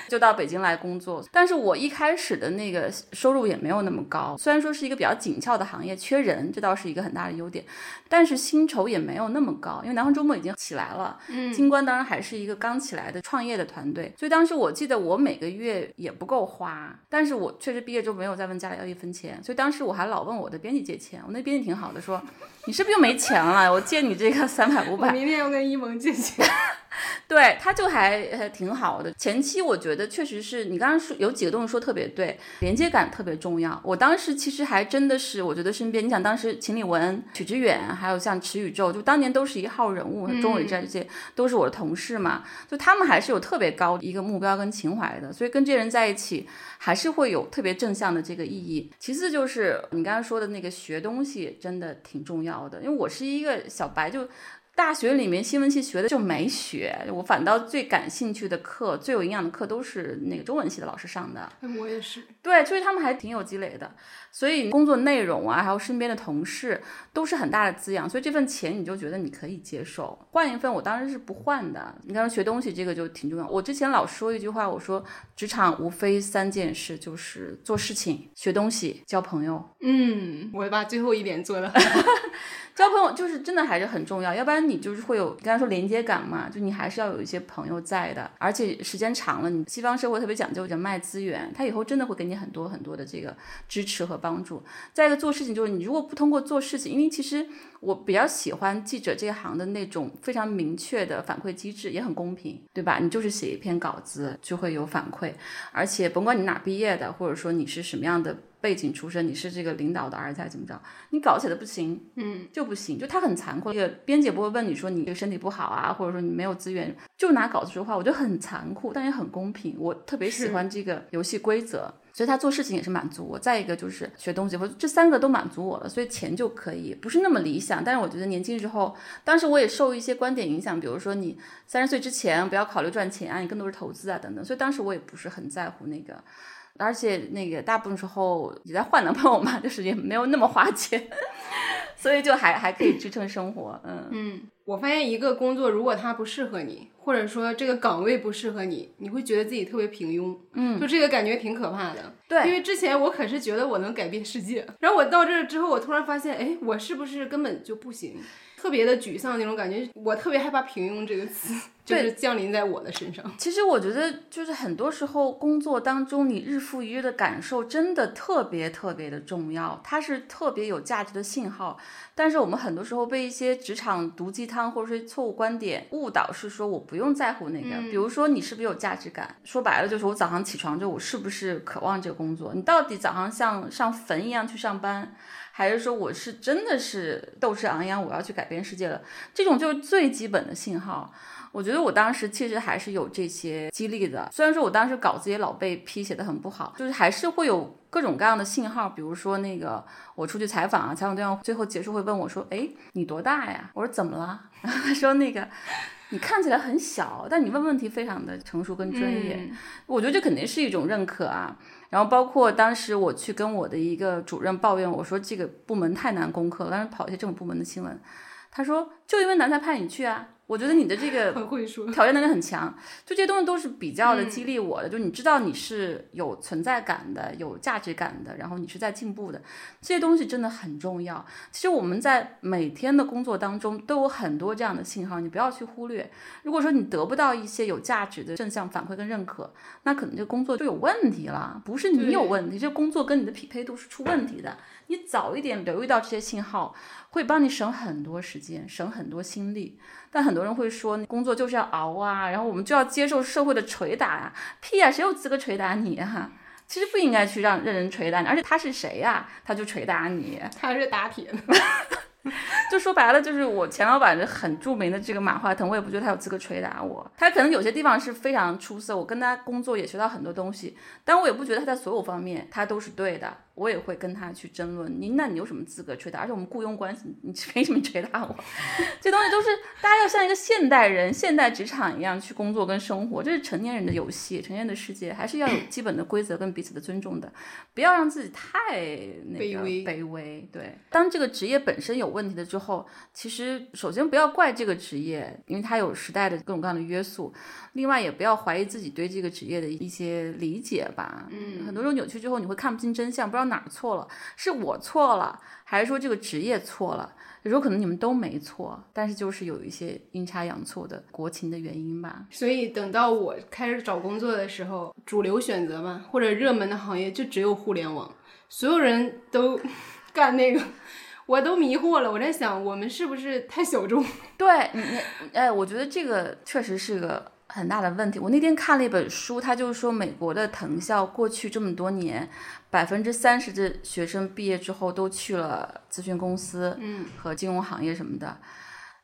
[SPEAKER 1] 就到北京来工作，但是我一开始的那个收入也没有那么高，虽然说是一个比较紧俏的行业，缺人，这倒是一个很大的优点，但是薪酬也没有那么高，因为南方周末已经起来了，嗯，金冠当然还是一个刚起来的创业的团队，所以当时我记得我每个月也不够花，但是我确实毕业之后没有再问家里要一分钱，所以当时我还老问我的编辑借钱，我那编辑挺好的，说你是不是又没钱了？我借你这个三百五百，
[SPEAKER 2] 我明天要跟一萌借钱。
[SPEAKER 1] 对，他就还还挺好的。前期我觉得确实是你刚刚说有几个东西说特别对，连接感特别重要。我当时其实还真的是，我觉得身边，你想当时秦理文、曲志远，还有像池宇宙，就当年都是一号人物，钟伟这些都是我的同事嘛，就他们还是有特别高的一个目标跟情怀的，所以跟这些人在一起还是会有特别正向的这个意义。其次就是你刚刚说的那个学东西真的挺重要的，因为我是一个小白就。大学里面新闻系学的就没学，我反倒最感兴趣的课、最有营养的课都是那个中文系的老师上的。
[SPEAKER 2] 我也是，
[SPEAKER 1] 对，所以他们还挺有积累的。所以工作内容啊，还有身边的同事都是很大的滋养。所以这份钱你就觉得你可以接受，换一份我当然是不换的。你刚刚学东西这个就挺重要。我之前老说一句话，我说职场无非三件事，就是做事情、学东西、交朋友。
[SPEAKER 2] 嗯，我把最后一点做了。
[SPEAKER 1] 交朋友就是真的还是很重要，要不然你就是会有刚才说连接感嘛，就你还是要有一些朋友在的，而且时间长了，你西方社会特别讲究人脉资源，他以后真的会给你很多很多的这个支持和帮助。再一个做事情就是你如果不通过做事情，因为其实我比较喜欢记者这一行的那种非常明确的反馈机制，也很公平，对吧？你就是写一篇稿子就会有反馈，而且甭管你哪毕业的，或者说你是什么样的。背景出身，你是这个领导的儿子还是怎么着？你搞起来不行，
[SPEAKER 2] 嗯，
[SPEAKER 1] 就不行，就他很残酷。这个编辑不会问你说你这个身体不好啊，或者说你没有资源，就拿稿子说话，我觉得很残酷，但也很公平。我特别喜欢这个游戏规则，所以他做事情也是满足我。再一个就是学东西，我这三个都满足我了，所以钱就可以不是那么理想。但是我觉得年轻时候，当时我也受一些观点影响，比如说你三十岁之前不要考虑赚钱啊，你更多是投资啊等等。所以当时我也不是很在乎那个。而且那个大部分时候也在换男朋友嘛，就是也没有那么花钱，所以就还还可以支撑生活。嗯
[SPEAKER 2] 嗯，我发现一个工作如果它不适合你，或者说这个岗位不适合你，你会觉得自己特别平庸。
[SPEAKER 1] 嗯，
[SPEAKER 2] 就这个感觉挺可怕的。
[SPEAKER 1] 对，
[SPEAKER 2] 因为之前我可是觉得我能改变世界，然后我到这儿之后，我突然发现，哎，我是不是根本就不行？特别的沮丧那种感觉，我特别害怕“平庸”这个词，就是降临在我的身上。
[SPEAKER 1] 其实我觉得，就是很多时候工作当中，你日复一日的感受真的特别特别的重要，它是特别有价值的信号。但是我们很多时候被一些职场毒鸡汤或者是错误观点误导，是说我不用在乎那个。比如说你是不是有价值感？说白了就是我早上起床之后，我是不是渴望这个工作？你到底早上像上坟一样去上班？还是说我是真的是斗志昂扬，我要去改变世界了？这种就是最基本的信号。我觉得我当时其实还是有这些激励的，虽然说我当时稿子也老被批写的很不好，就是还是会有各种各样的信号，比如说那个我出去采访啊，采访对象最后结束会问我说：“哎，你多大呀？”我说：“怎么了？”然 后他说：“那个你看起来很小，但你问问题非常的成熟跟专业。我觉得这肯定是一种认可啊。然后包括当时我去跟我的一个主任抱怨，我说这个部门太难攻克了，但是跑一些政府部门的新闻，他说就因为难才派你去啊。我觉得你的这个
[SPEAKER 2] 很会说，
[SPEAKER 1] 挑战能力很强，就这些东西都是比较的激励我的。就你知道你是有存在感的、有价值感的，然后你是在进步的，这些东西真的很重要。其实我们在每天的工作当中都有很多这样的信号，你不要去忽略。如果说你得不到一些有价值的正向反馈跟认可，那可能这工作就有问题了，不是你有问题，这工作跟你的匹配度是出问题的。你早一点留意到这些信号，会帮你省很多时间，省很多心力。但很多人会说，工作就是要熬啊，然后我们就要接受社会的捶打啊，屁呀，谁有资格捶打你啊？其实不应该去让任人捶打你，而且他是谁呀？他就捶打你，
[SPEAKER 2] 他是打铁的。
[SPEAKER 1] 就说白了，就是我前老板的很著名的这个马化腾，我也不觉得他有资格捶打我。他可能有些地方是非常出色，我跟他工作也学到很多东西，但我也不觉得他在所有方面他都是对的。我也会跟他去争论，你那你有什么资格吹打？而且我们雇佣关系，你 凭什么吹打我？这东西都是大家要像一个现代人、现代职场一样去工作跟生活，这是成年人的游戏，成年人的世界，还是要有基本的规则跟彼此的尊重的，不要让自己太那个卑微。对，当这个职业本身有问题了之后，其实首先不要怪这个职业，因为它有时代的各种各样的约束。另外，也不要怀疑自己对这个职业的一些理解吧。嗯，很多时候扭曲之后，你会看不清真相，不知道。哪儿错了？是我错了，还是说这个职业错了？有时候可能你们都没错，但是就是有一些阴差阳错的国情的原因吧。
[SPEAKER 2] 所以等到我开始找工作的时候，主流选择嘛，或者热门的行业就只有互联网，所有人都 干那个，我都迷惑了。我在想，我们是不是太小众？
[SPEAKER 1] 对你，哎，我觉得这个确实是个。很大的问题。我那天看了一本书，他就是说美国的藤校过去这么多年，百分之三十的学生毕业之后都去了咨询公司，嗯，和金融行业什么的，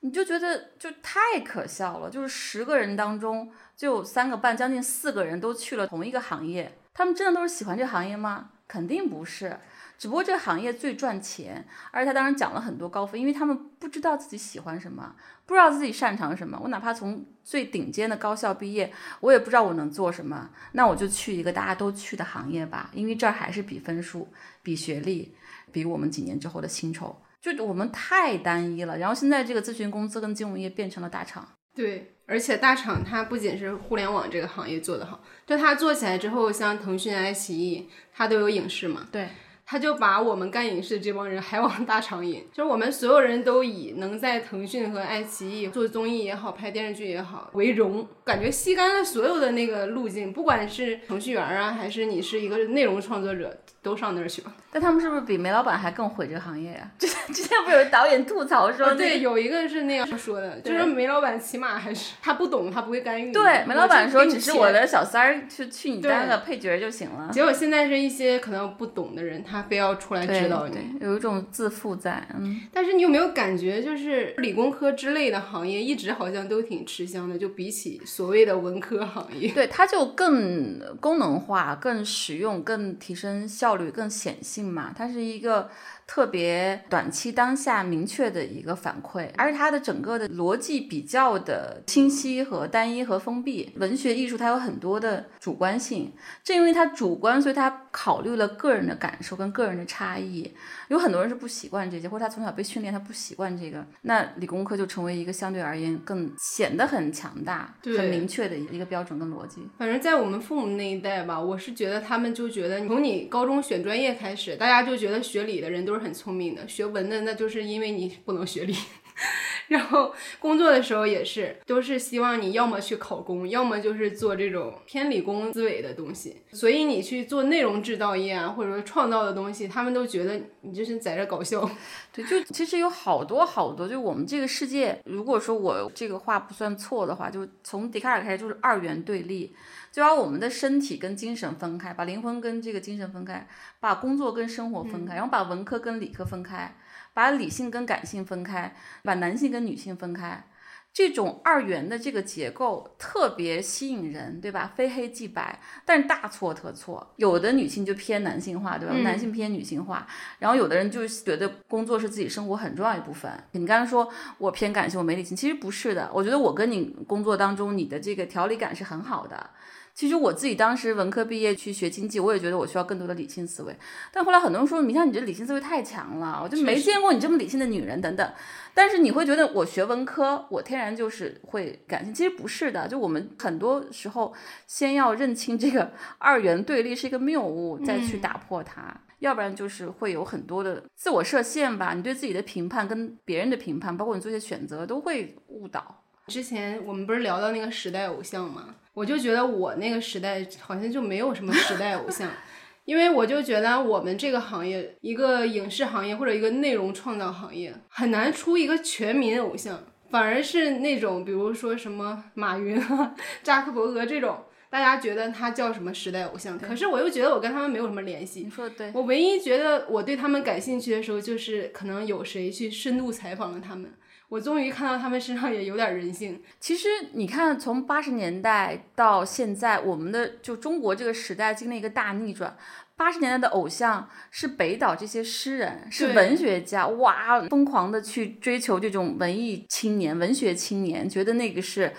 [SPEAKER 1] 你就觉得就太可笑了。就是十个人当中就有三个半，将近四个人都去了同一个行业，他们真的都是喜欢这行业吗？肯定不是。只不过这个行业最赚钱，而且他当时讲了很多高分，因为他们不知道自己喜欢什么，不知道自己擅长什么。我哪怕从最顶尖的高校毕业，我也不知道我能做什么，那我就去一个大家都去的行业吧，因为这儿还是比分数、比学历、比我们几年之后的薪酬，就我们太单一了。然后现在这个咨询公司跟金融业变成了大厂，
[SPEAKER 2] 对，而且大厂它不仅是互联网这个行业做得好，就它做起来之后，像腾讯、爱奇艺，它都有影视嘛，
[SPEAKER 1] 对。
[SPEAKER 2] 他就把我们干影视这帮人还往大厂引，就是我们所有人都以能在腾讯和爱奇艺做综艺也好，拍电视剧也好为荣，感觉吸干了所有的那个路径，不管是程序员啊，还是你是一个内容创作者。都上那儿去吧，
[SPEAKER 1] 但他们是不是比煤老板还更毁这个行业呀？之前不有导演吐槽说，
[SPEAKER 2] 对，有一个是那样说的，就是梅老板起码还是他不懂，他不会干预。
[SPEAKER 1] 对，梅老板说只是我的小三儿去去你当个配角就行了。
[SPEAKER 2] 结果现在是一些可能不懂的人，他非要出来指导你，
[SPEAKER 1] 有一种自负在。嗯，
[SPEAKER 2] 但是你有没有感觉，就是理工科之类的行业一直好像都挺吃香的，就比起所谓的文科行业，
[SPEAKER 1] 对，它就更功能化、更实用、更提升。效率更显性嘛，它是一个。特别短期当下明确的一个反馈，而且它的整个的逻辑比较的清晰和单一和封闭。文学艺术它有很多的主观性，正因为它主观，所以它考虑了个人的感受跟个人的差异。有很多人是不习惯这些，或者他从小被训练他不习惯这个，那理工科就成为一个相对而言更显得很强大、很明确的一个标准跟逻辑。
[SPEAKER 2] 反正，在我们父母那一代吧，我是觉得他们就觉得从你高中选专业开始，大家就觉得学理的人都。都是很聪明的，学文的那就是因为你不能学理，然后工作的时候也是，都是希望你要么去考公，要么就是做这种偏理工思维的东西。所以你去做内容制造业啊，或者说创造的东西，他们都觉得你就是在这搞笑。
[SPEAKER 1] 对，就其实有好多好多，就我们这个世界，如果说我这个话不算错的话，就从笛卡尔开始就是二元对立。就把我们的身体跟精神分开，把灵魂跟这个精神分开，把工作跟生活分开，然后把文科跟理科分开，把理性跟感性分开，把男性跟女性分开。这种二元的这个结构特别吸引人，对吧？非黑即白，但是大错特错。有的女性就偏男性化，对吧？
[SPEAKER 2] 嗯
[SPEAKER 1] 男性偏女性化，然后有的人就觉得工作是自己生活很重要一部分。你刚才说我偏感性，我没理性，其实不是的。我觉得我跟你工作当中，你的这个条理感是很好的。其实我自己当时文科毕业去学经济，我也觉得我需要更多的理性思维。但后来很多人说，你看你这理性思维太强了，我就没见过你这么理性的女人等等。但是你会觉得我学文科，我天然就是会感性，其实不是的。就我们很多时候先要认清这个 二元对立是一个谬误，再去打破它。要不然就是会有很多的自我设限吧，你对自己的评判跟别人的评判，包括你做一些选择，都会误导。
[SPEAKER 2] 之前我们不是聊到那个时代偶像吗？我就觉得我那个时代好像就没有什么时代偶像，因为我就觉得我们这个行业，一个影视行业或者一个内容创造行业，很难出一个全民偶像，反而是那种比如说什么马云啊、扎克伯格这种，大家觉得他叫什么时代偶像，可是我又觉得我跟他们没有什么联系。
[SPEAKER 1] 你说的对，
[SPEAKER 2] 我唯一觉得我对他们感兴趣的时候，就是可能有谁去深度采访了他们，我终于看到他们身上也有点人性。
[SPEAKER 1] 其实你看，从八十年代到现在，我们的就中国这个时代经历一个大逆转。八十年代的偶像是北岛这些诗人，是文学家，哇，疯狂的去追求这种文艺青年、文学青年，觉得那个是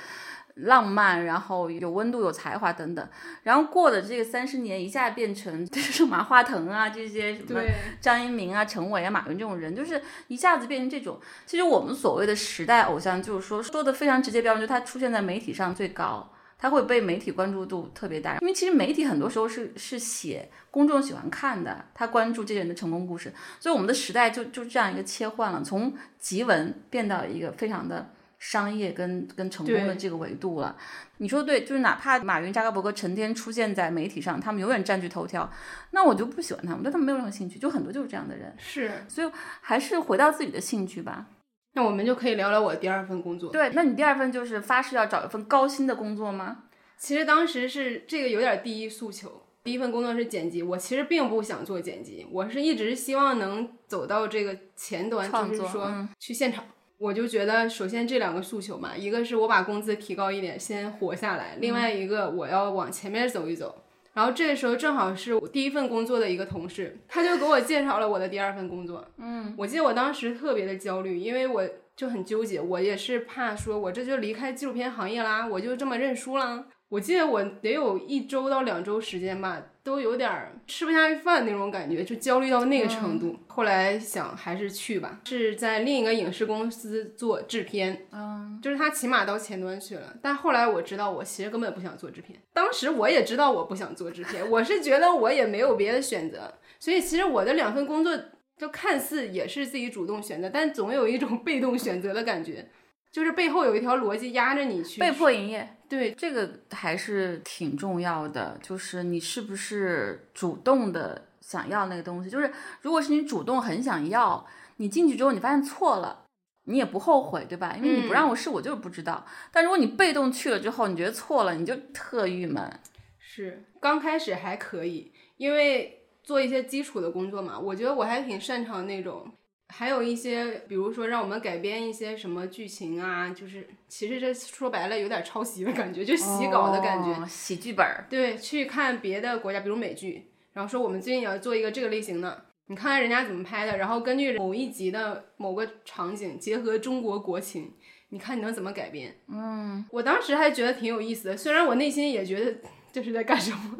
[SPEAKER 1] 浪漫，然后有温度、有才华等等。然后过了这个三十年，一下变成 就是马化腾啊这些什么，张一鸣啊、陈伟啊、马云这种人，就是一下子变成这种。其实我们所谓的时代偶像，就是说说的非常直接标准，就是他出现在媒体上最高，他会被媒体关注度特别大。因为其实媒体很多时候是是写公众喜欢看的，他关注这些人的成功故事，所以我们的时代就就这样一个切换了，从集文变到一个非常的。商业跟跟成功的这个维度了，你说对，就是哪怕马云、扎克伯格成天出现在媒体上，他们永远占据头条，那我就不喜欢他们，对他们没有任何兴趣，就很多就是这样的人。
[SPEAKER 2] 是。
[SPEAKER 1] 所以还是回到自己的兴趣吧。
[SPEAKER 2] 那我们就可以聊聊我第二份工作。
[SPEAKER 1] 对，那你第二份就是发誓要找一份高薪的工作吗？
[SPEAKER 2] 其实当时是这个有点第一诉求，第一份工作是剪辑，我其实并不想做剪辑，我是一直希望能走到这个前端，
[SPEAKER 1] 创作
[SPEAKER 2] 就是说
[SPEAKER 1] 嗯
[SPEAKER 2] 去现场。我就觉得，首先这两个诉求嘛，一个是我把工资提高一点，先活下来；，另外一个我要往前面走一走。然后这个时候正好是我第一份工作的一个同事，他就给我介绍了我的第二份工作。嗯，我记得我当时特别的焦虑，因为我就很纠结，我也是怕说我这就离开纪录片行业啦，我就这么认输啦。我记得我得有一周到两周时间吧，都有点儿吃不下去饭那种感觉，就焦虑到那个程度。后来想还是去吧，是在另一个影视公司做制片，嗯，就是他起码到前端去了。但后来我知道，我其实根本不想做制片。当时我也知道我不想做制片，我是觉得我也没有别的选择，所以其实我的两份工作就看似也是自己主动选择，但总有一种被动选择的感觉。就是背后有一条逻辑压着你去
[SPEAKER 1] 被迫营业，
[SPEAKER 2] 对
[SPEAKER 1] 这个还是挺重要的。就是你是不是主动的想要那个东西？就是如果是你主动很想要，你进去之后你发现错了，你也不后悔，对吧？因为你不让我试，我就是不知道。但如果你被动去了之后，你觉得错了，你就特郁闷。
[SPEAKER 2] 是刚开始还可以，因为做一些基础的工作嘛，我觉得我还挺擅长那种。还有一些，比如说让我们改编一些什么剧情啊，就是其实这说白了有点抄袭的感觉，就洗稿的感觉。
[SPEAKER 1] 哦、洗剧本儿。
[SPEAKER 2] 对，去看别的国家，比如美剧，然后说我们最近要做一个这个类型的，你看看人家怎么拍的，然后根据某一集的某个场景，结合中国国情，你看你能怎么改编？嗯，我当时还觉得挺有意思的，虽然我内心也觉得这是在干什么，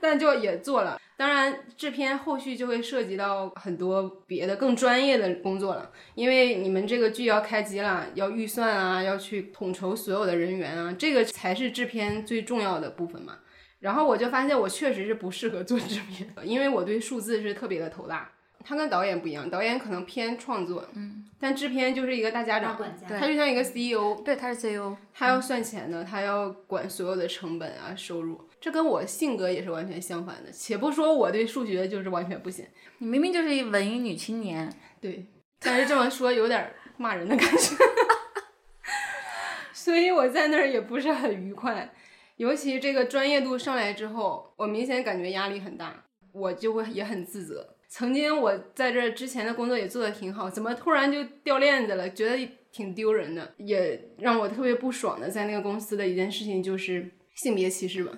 [SPEAKER 2] 但就也做了。当然，制片后续就会涉及到很多别的更专业的工作了，因为你们这个剧要开机了，要预算啊，要去统筹所有的人员啊，这个才是制片最重要的部分嘛。然后我就发现我确实是不适合做制片，因为我对数字是特别的头大。他跟导演不一样，导演可能偏创作，嗯，但制片就是一个大家长，他就像一个 CEO，
[SPEAKER 1] 对，他是 CEO，
[SPEAKER 2] 他要算钱的，他要管所有的成本啊收入，这跟我性格也是完全相反的。且不说我对数学就是完全不行，
[SPEAKER 1] 你明明就是一文艺女青年，
[SPEAKER 2] 对，但是这么说有点骂人的感觉，所以我在那儿也不是很愉快。尤其这个专业度上来之后，我明显感觉压力很大，我就会也很自责。曾经我在这之前的工作也做得挺好，怎么突然就掉链子了？觉得挺丢人的，也让我特别不爽的，在那个公司的一件事情就是性别歧视吧，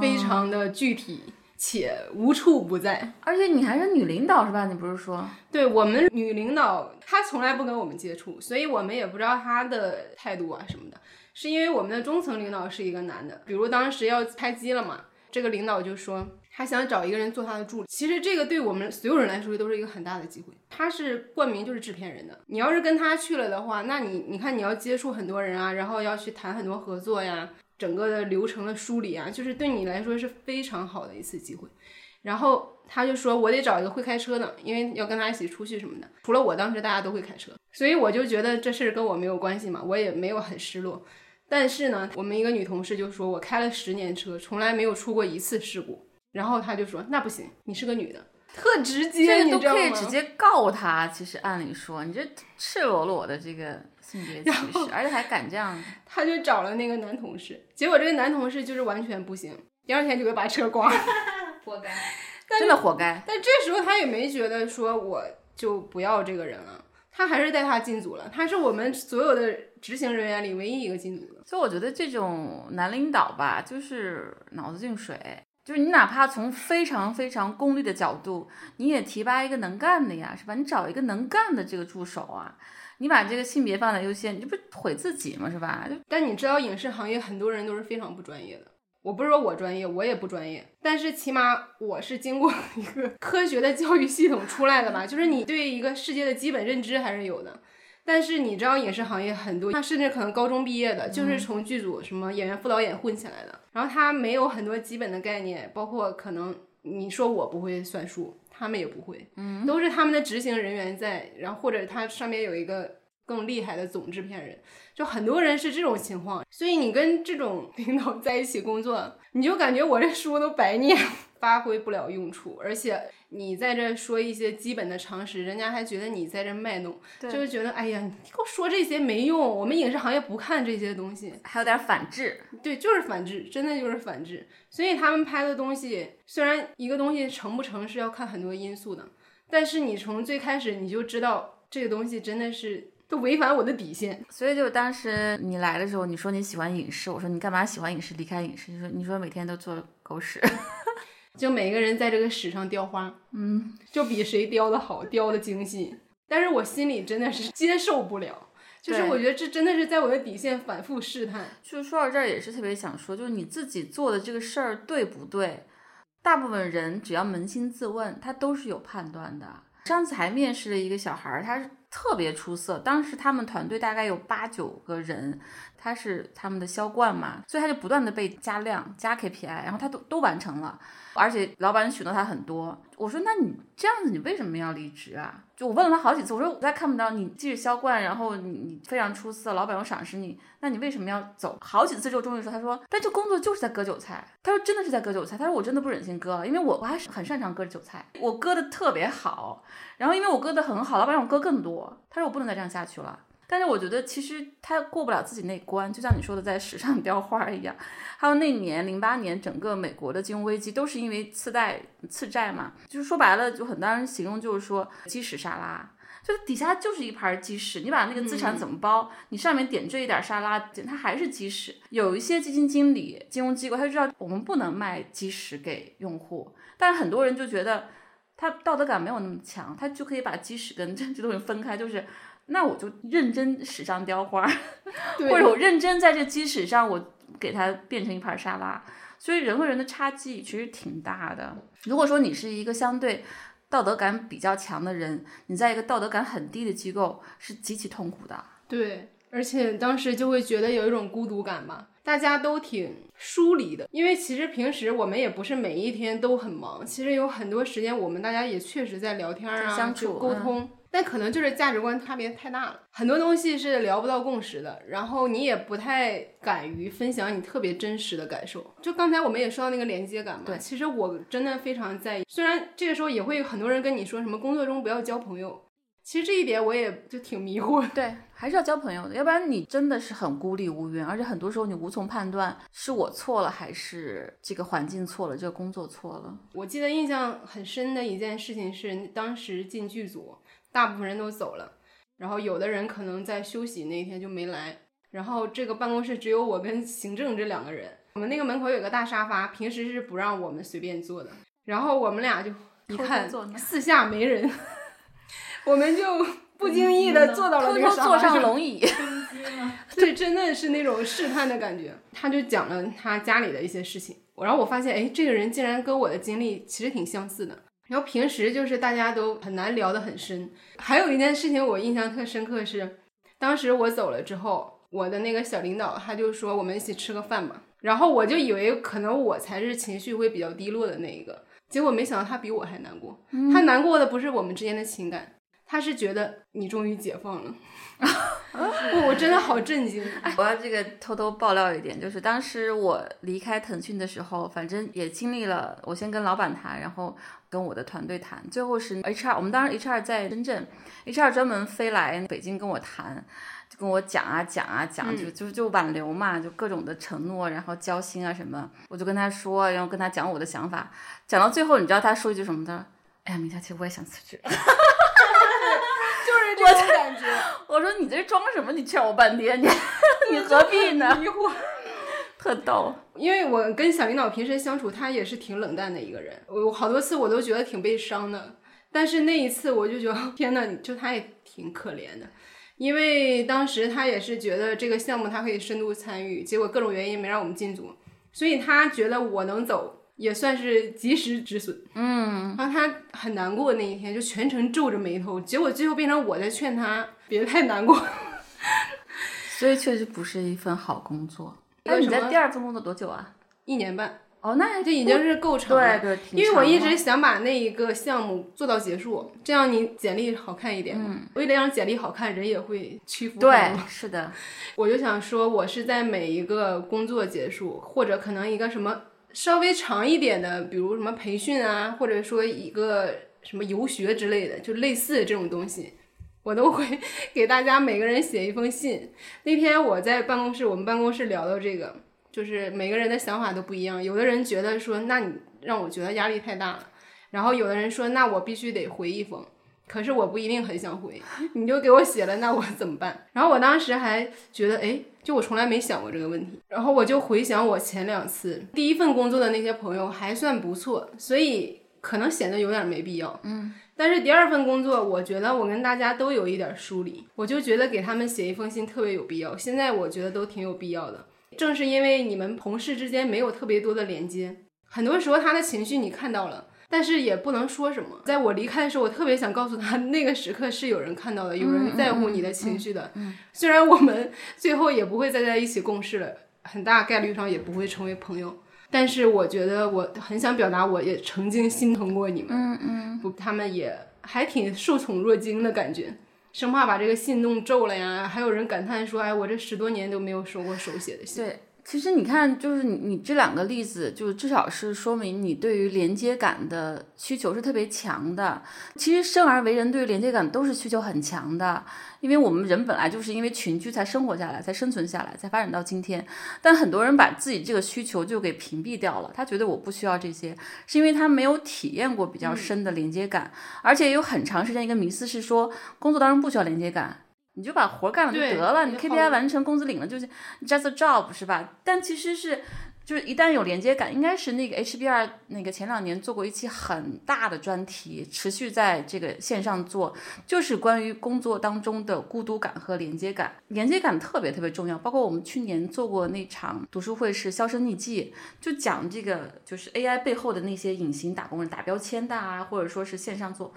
[SPEAKER 2] 非常的具体且无处不在。
[SPEAKER 1] 而且你还是女领导是吧？你不是说？
[SPEAKER 2] 对我们女领导，她从来不跟我们接触，所以我们也不知道她的态度啊什么的。是因为我们的中层领导是一个男的，比如当时要开机了嘛，这个领导就说他想找一个人做他的助理。其实这个对我们所有人来说都是一个很大的机会。他是冠名就是制片人的，你要是跟他去了的话，那你你看你要接触很多人啊，然后要去谈很多合作呀，整个的流程的梳理啊，就是对你来说是非常好的一次机会。然后他就说，我得找一个会开车的，因为要跟他一起出去什么的。除了我当时大家都会开车，所以我就觉得这事儿跟我没有关系嘛，我也没有很失落。但是呢，我们一个女同事就说，我开了十年车，从来没有出过一次事故。然后他就说，那不行，你是个女的，特直接，
[SPEAKER 1] 你都可以直接告他。其实按理说，你这赤裸裸的这个性别歧视，而且还敢这样。
[SPEAKER 2] 他就找了那个男同事，结果这个男同事就是完全不行，第二天就给把车刮了，
[SPEAKER 3] 活该，
[SPEAKER 1] 真的活该。
[SPEAKER 2] 但这时候他也没觉得说我就不要这个人了。他还是带他进组了，他是我们所有的执行人员里唯一一个进组的。
[SPEAKER 1] 所以我觉得这种男领导吧，就是脑子进水，就是你哪怕从非常非常功利的角度，你也提拔一个能干的呀，是吧？你找一个能干的这个助手啊，你把这个性别放在优先，你这不毁自己吗？是吧？
[SPEAKER 2] 但你知道影视行业很多人都是非常不专业的。我不是说我专业，我也不专业，但是起码我是经过一个科学的教育系统出来的吧，就是你对一个世界的基本认知还是有的。但是你知道影视行业很多，他甚至可能高中毕业的，就是从剧组什么演员副导演混起来的，然后他没有很多基本的概念，包括可能你说我不会算数，他们也不会，嗯，都是他们的执行人员在，然后或者他上面有一个更厉害的总制片人。就很多人是这种情况，所以你跟这种领导在一起工作，你就感觉我这书都白念，发挥不了用处。而且你在这说一些基本的常识，人家还觉得你在这卖弄，就是觉得哎呀，你给我说这些没用。我们影视行业不看这些东西，
[SPEAKER 1] 还有点反制。
[SPEAKER 2] 对，就是反制，真的就是反制。所以他们拍的东西，虽然一个东西成不成是要看很多因素的，但是你从最开始你就知道这个东西真的是。都违反我的底线，
[SPEAKER 1] 所以就当时你来的时候，你说你喜欢影视，我说你干嘛喜欢影视，离开影视？你说你说每天都做狗屎，
[SPEAKER 2] 就每个人在这个屎上雕花，
[SPEAKER 1] 嗯，
[SPEAKER 2] 就比谁雕的好，雕的精细。但是我心里真的是接受不了，就是我觉得这真的是在我的底线反复试探。
[SPEAKER 1] 就说到这儿也是特别想说，就是你自己做的这个事儿对不对？大部分人只要扪心自问，他都是有判断的。上次还面试了一个小孩儿，他是。特别出色，当时他们团队大概有八九个人，他是他们的销冠嘛，所以他就不断的被加量加 KPI，然后他都都完成了，而且老板许诺他很多。我说那你这样子，你为什么要离职啊？就我问了他好几次，我说我再看不到你即使销冠，然后你你非常出色，老板又赏识你，那你为什么要走？好几次之后，终于说，他说，但这工作就是在割韭菜。他说真的是在割韭菜。他说我真的不忍心割了，因为我我还是很擅长割韭菜，我割的特别好。然后因为我割的很好，老板让我割更多。他说我不能再这样下去了。但是我觉得其实他过不了自己那关，就像你说的，在史上雕花一样。还有那年零八年，整个美国的金融危机都是因为次贷、次债嘛，就是说白了，就很多人形容就是说鸡屎沙拉，就底下就是一盘鸡屎，你把那个资产怎么包，你上面点缀一点沙拉，它还是鸡屎。有一些基金经理、金融机构，他就知道我们不能卖鸡屎给用户，但是很多人就觉得他道德感没有那么强，他就可以把鸡屎跟 这东西分开，就是。那我就认真史上雕花，或者我认真在这基础上，我给它变成一盘沙拉。所以人和人的差距其实挺大的。如果说你是一个相对道德感比较强的人，你在一个道德感很低的机构是极其痛苦的。
[SPEAKER 2] 对，而且当时就会觉得有一种孤独感吧，大家都挺疏离的。因为其实平时我们也不是每一天都很忙，其实有很多时间我们大家也确实在聊天啊、
[SPEAKER 1] 相处、
[SPEAKER 2] 沟通。但可能就是价值观差别太大了，很多东西是聊不到共识的，然后你也不太敢于分享你特别真实的感受。就刚才我们也说到那个连接感嘛，
[SPEAKER 1] 对，
[SPEAKER 2] 其实我真的非常在意。虽然这个时候也会有很多人跟你说什么工作中不要交朋友，其实这一点我也就挺迷惑。
[SPEAKER 1] 对，还是要交朋友的，要不然你真的是很孤立无援，而且很多时候你无从判断是我错了还是这个环境错了，这个工作错了。
[SPEAKER 2] 我记得印象很深的一件事情是当时进剧组。大部分人都走了，然后有的人可能在休息那一天就没来，然后这个办公室只有我跟行政这两个人。我们那个门口有个大沙发，平时是不让我们随便坐的。然后我们俩就一看四下没人，我们就不经意的坐到了那个沙
[SPEAKER 1] 发
[SPEAKER 2] 上，
[SPEAKER 1] 龙椅。
[SPEAKER 2] 对，真的是那种试探的感觉。他就讲了他家里的一些事情，然后我发现，哎，这个人竟然跟我的经历其实挺相似的。然后平时就是大家都很难聊得很深。还有一件事情我印象特深刻是，当时我走了之后，我的那个小领导他就说我们一起吃个饭吧。然后我就以为可能我才是情绪会比较低落的那一个，结果没想到他比我还难过。他难过的不是我们之间的情感，他是觉得你终于解放了。我真的好震惊！
[SPEAKER 1] 我要这个偷偷爆料一点，就是当时我离开腾讯的时候，反正也经历了，我先跟老板谈，然后跟我的团队谈，最后是 HR，我们当时 HR 在深圳，HR 专门飞来北京跟我谈。就跟我讲啊讲啊讲，就就就挽留嘛，就各种的承诺，然后交心啊什么，我就跟他说，然后跟他讲我的想法，讲到最后，你知道他说一句什么他说？哎呀，明佳琪，我也想辞职，就是
[SPEAKER 2] 这种感觉。
[SPEAKER 1] 我说你这装什么？你劝我半天，你 你何必呢？特逗。
[SPEAKER 2] 因为我跟小领导平时相处，他也是挺冷淡的一个人，我好多次我都觉得挺悲伤的，但是那一次我就觉得，天呐，就他也挺可怜的。因为当时他也是觉得这个项目他可以深度参与，结果各种原因没让我们进组，所以他觉得我能走也算是及时止损。
[SPEAKER 1] 嗯，
[SPEAKER 2] 然后他很难过那一天，就全程皱着眉头，结果最后变成我在劝他别太难过。
[SPEAKER 1] 所以确实不是一份好工作。那你在第二份工作多久啊？
[SPEAKER 2] 一年半。
[SPEAKER 1] 哦，那
[SPEAKER 2] 就已经是够长了。
[SPEAKER 1] 对对，
[SPEAKER 2] 因为我一直想把那一个项目做到结束，这样你简历好看一点。
[SPEAKER 1] 嗯，
[SPEAKER 2] 为了让简历好看，人也会屈服。
[SPEAKER 1] 对，是的。
[SPEAKER 2] 我就想说，我是在每一个工作结束，或者可能一个什么稍微长一点的，比如什么培训啊，或者说一个什么游学之类的，就类似这种东西，我都会 给大家每个人写一封信。那天我在办公室，我们办公室聊到这个。就是每个人的想法都不一样，有的人觉得说，那你让我觉得压力太大了，然后有的人说，那我必须得回一封，可是我不一定很想回，你就给我写了，那我怎么办？然后我当时还觉得，哎，就我从来没想过这个问题，然后我就回想我前两次第一份工作的那些朋友还算不错，所以可能显得有点没必要，
[SPEAKER 1] 嗯，
[SPEAKER 2] 但是第二份工作，我觉得我跟大家都有一点疏离，我就觉得给他们写一封信特别有必要，现在我觉得都挺有必要的。正是因为你们同事之间没有特别多的连接，很多时候他的情绪你看到了，但是也不能说什么。在我离开的时候，我特别想告诉他，那个时刻是有人看到的，有人在乎你的情绪的。虽然我们最后也不会再在一起共事了，很大概率上也不会成为朋友，但是我觉得我很想表达，我也曾经心疼过你们。
[SPEAKER 1] 嗯嗯，
[SPEAKER 2] 不，他们也还挺受宠若惊的感觉。生怕把这个信弄皱了呀！还有人感叹说：“哎，我这十多年都没有收过手写的信。”
[SPEAKER 1] 对。其实你看，就是你你这两个例子，就至少是说明你对于连接感的需求是特别强的。其实生而为人，对于连接感都是需求很强的，因为我们人本来就是因为群居才生活下来，才生存下来，才发展到今天。但很多人把自己这个需求就给屏蔽掉了，他觉得我不需要这些，是因为他没有体验过比较深的连接感，而且有很长时间一个迷思是说，工作当中不需要连接感。你就把活干了就得了，你 KPI 完成，工资领了，就行 just a job 是吧？但其实是。就是一旦有连接感，应该是那个 HBR 那个前两年做过一期很大的专题，持续在这个线上做，就是关于工作当中的孤独感和连接感。连接感特别特别重要，包括我们去年做过那场读书会是《销声匿迹》，就讲这个就是 AI 背后的那些隐形打工人、打标签的啊，或者说是线上做，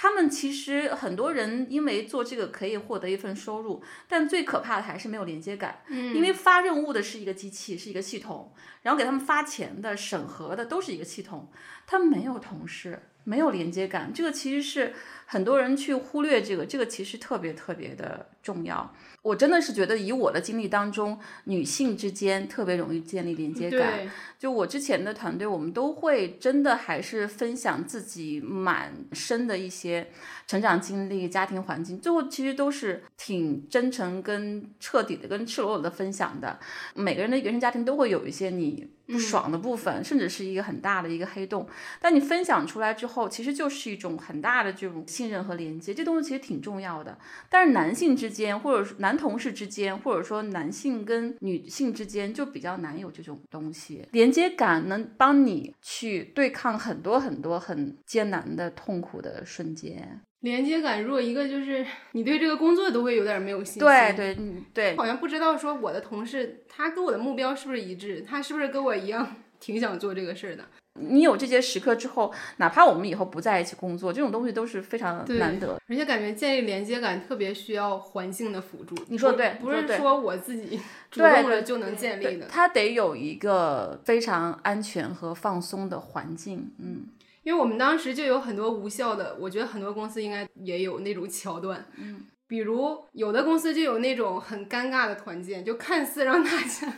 [SPEAKER 1] 他们其实很多人因为做这个可以获得一份收入，但最可怕的还是没有连接感，
[SPEAKER 2] 嗯，
[SPEAKER 1] 因为发任务的是一个机器，是一个系统。然后给他们发钱的、审核的都是一个系统，他没有同事，没有连接感，这个其实是很多人去忽略这个，这个其实特别特别的重要。我真的是觉得，以我的经历当中，女性之间特别容易建立连接感。就我之前的团队，我们都会真的还是分享自己蛮深的一些成长经历、家庭环境，最后其实都是挺真诚、跟彻底的、跟赤裸裸的分享的。每个人的原生家庭都会有一些你。不爽的部分，甚至是一个很大的一个黑洞。但你分享出来之后，其实就是一种很大的这种信任和连接，这东西其实挺重要的。但是男性之间，或者说男同事之间，或者说男性跟女性之间，就比较难有这种东西。连接感能帮你去对抗很多很多很艰难的、痛苦的瞬间。
[SPEAKER 2] 连接感弱，一个就是你对这个工作都会有点没有信心。
[SPEAKER 1] 对对嗯对，
[SPEAKER 2] 好像不知道说我的同事他跟我的目标是不是一致，他是不是跟我一样挺想做这个事儿的。
[SPEAKER 1] 你有这些时刻之后，哪怕我们以后不在一起工作，这种东西都是非常难得。
[SPEAKER 2] 而且感觉建立连接感特别需要环境的辅助。
[SPEAKER 1] 你说对
[SPEAKER 2] 不是说我自己 主动的就能建立，的。
[SPEAKER 1] 它得有一个非常安全和放松的环境。嗯，
[SPEAKER 2] 因为我们当时就有很多无效的，我觉得很多公司应该也有那种桥段，嗯，比如有的公司就有那种很尴尬的团建，就看似让大家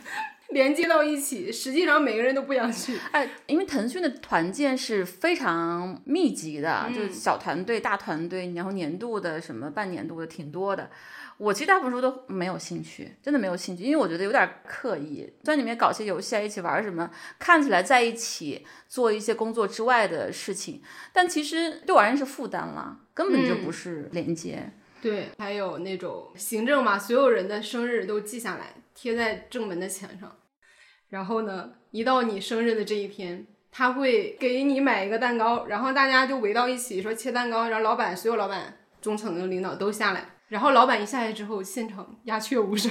[SPEAKER 2] 连接到一起，实际上每个人都不想去。
[SPEAKER 1] 哎，因为腾讯的团建是非常密集的，
[SPEAKER 2] 嗯
[SPEAKER 1] 就是小团队、大团队，然后年度的什么半年度的挺多的。我其实大部分时候都没有兴趣，真的没有兴趣，因为我觉得有点刻意。在里面搞些游戏啊，一起玩什么，看起来在一起做一些工作之外的事情，但其实对我而言是负担了，根本就
[SPEAKER 2] 嗯
[SPEAKER 1] 不是连接。
[SPEAKER 2] 对，还有那种行政嘛，所有人的生日都记下来，贴在正门的墙上。然后呢，一到你生日的这一天，他会给你买一个蛋糕，然后大家就围到一起说切蛋糕，然后老板所有老板、中层的领导都下来，然后老板一下来之后，现场鸦雀无声，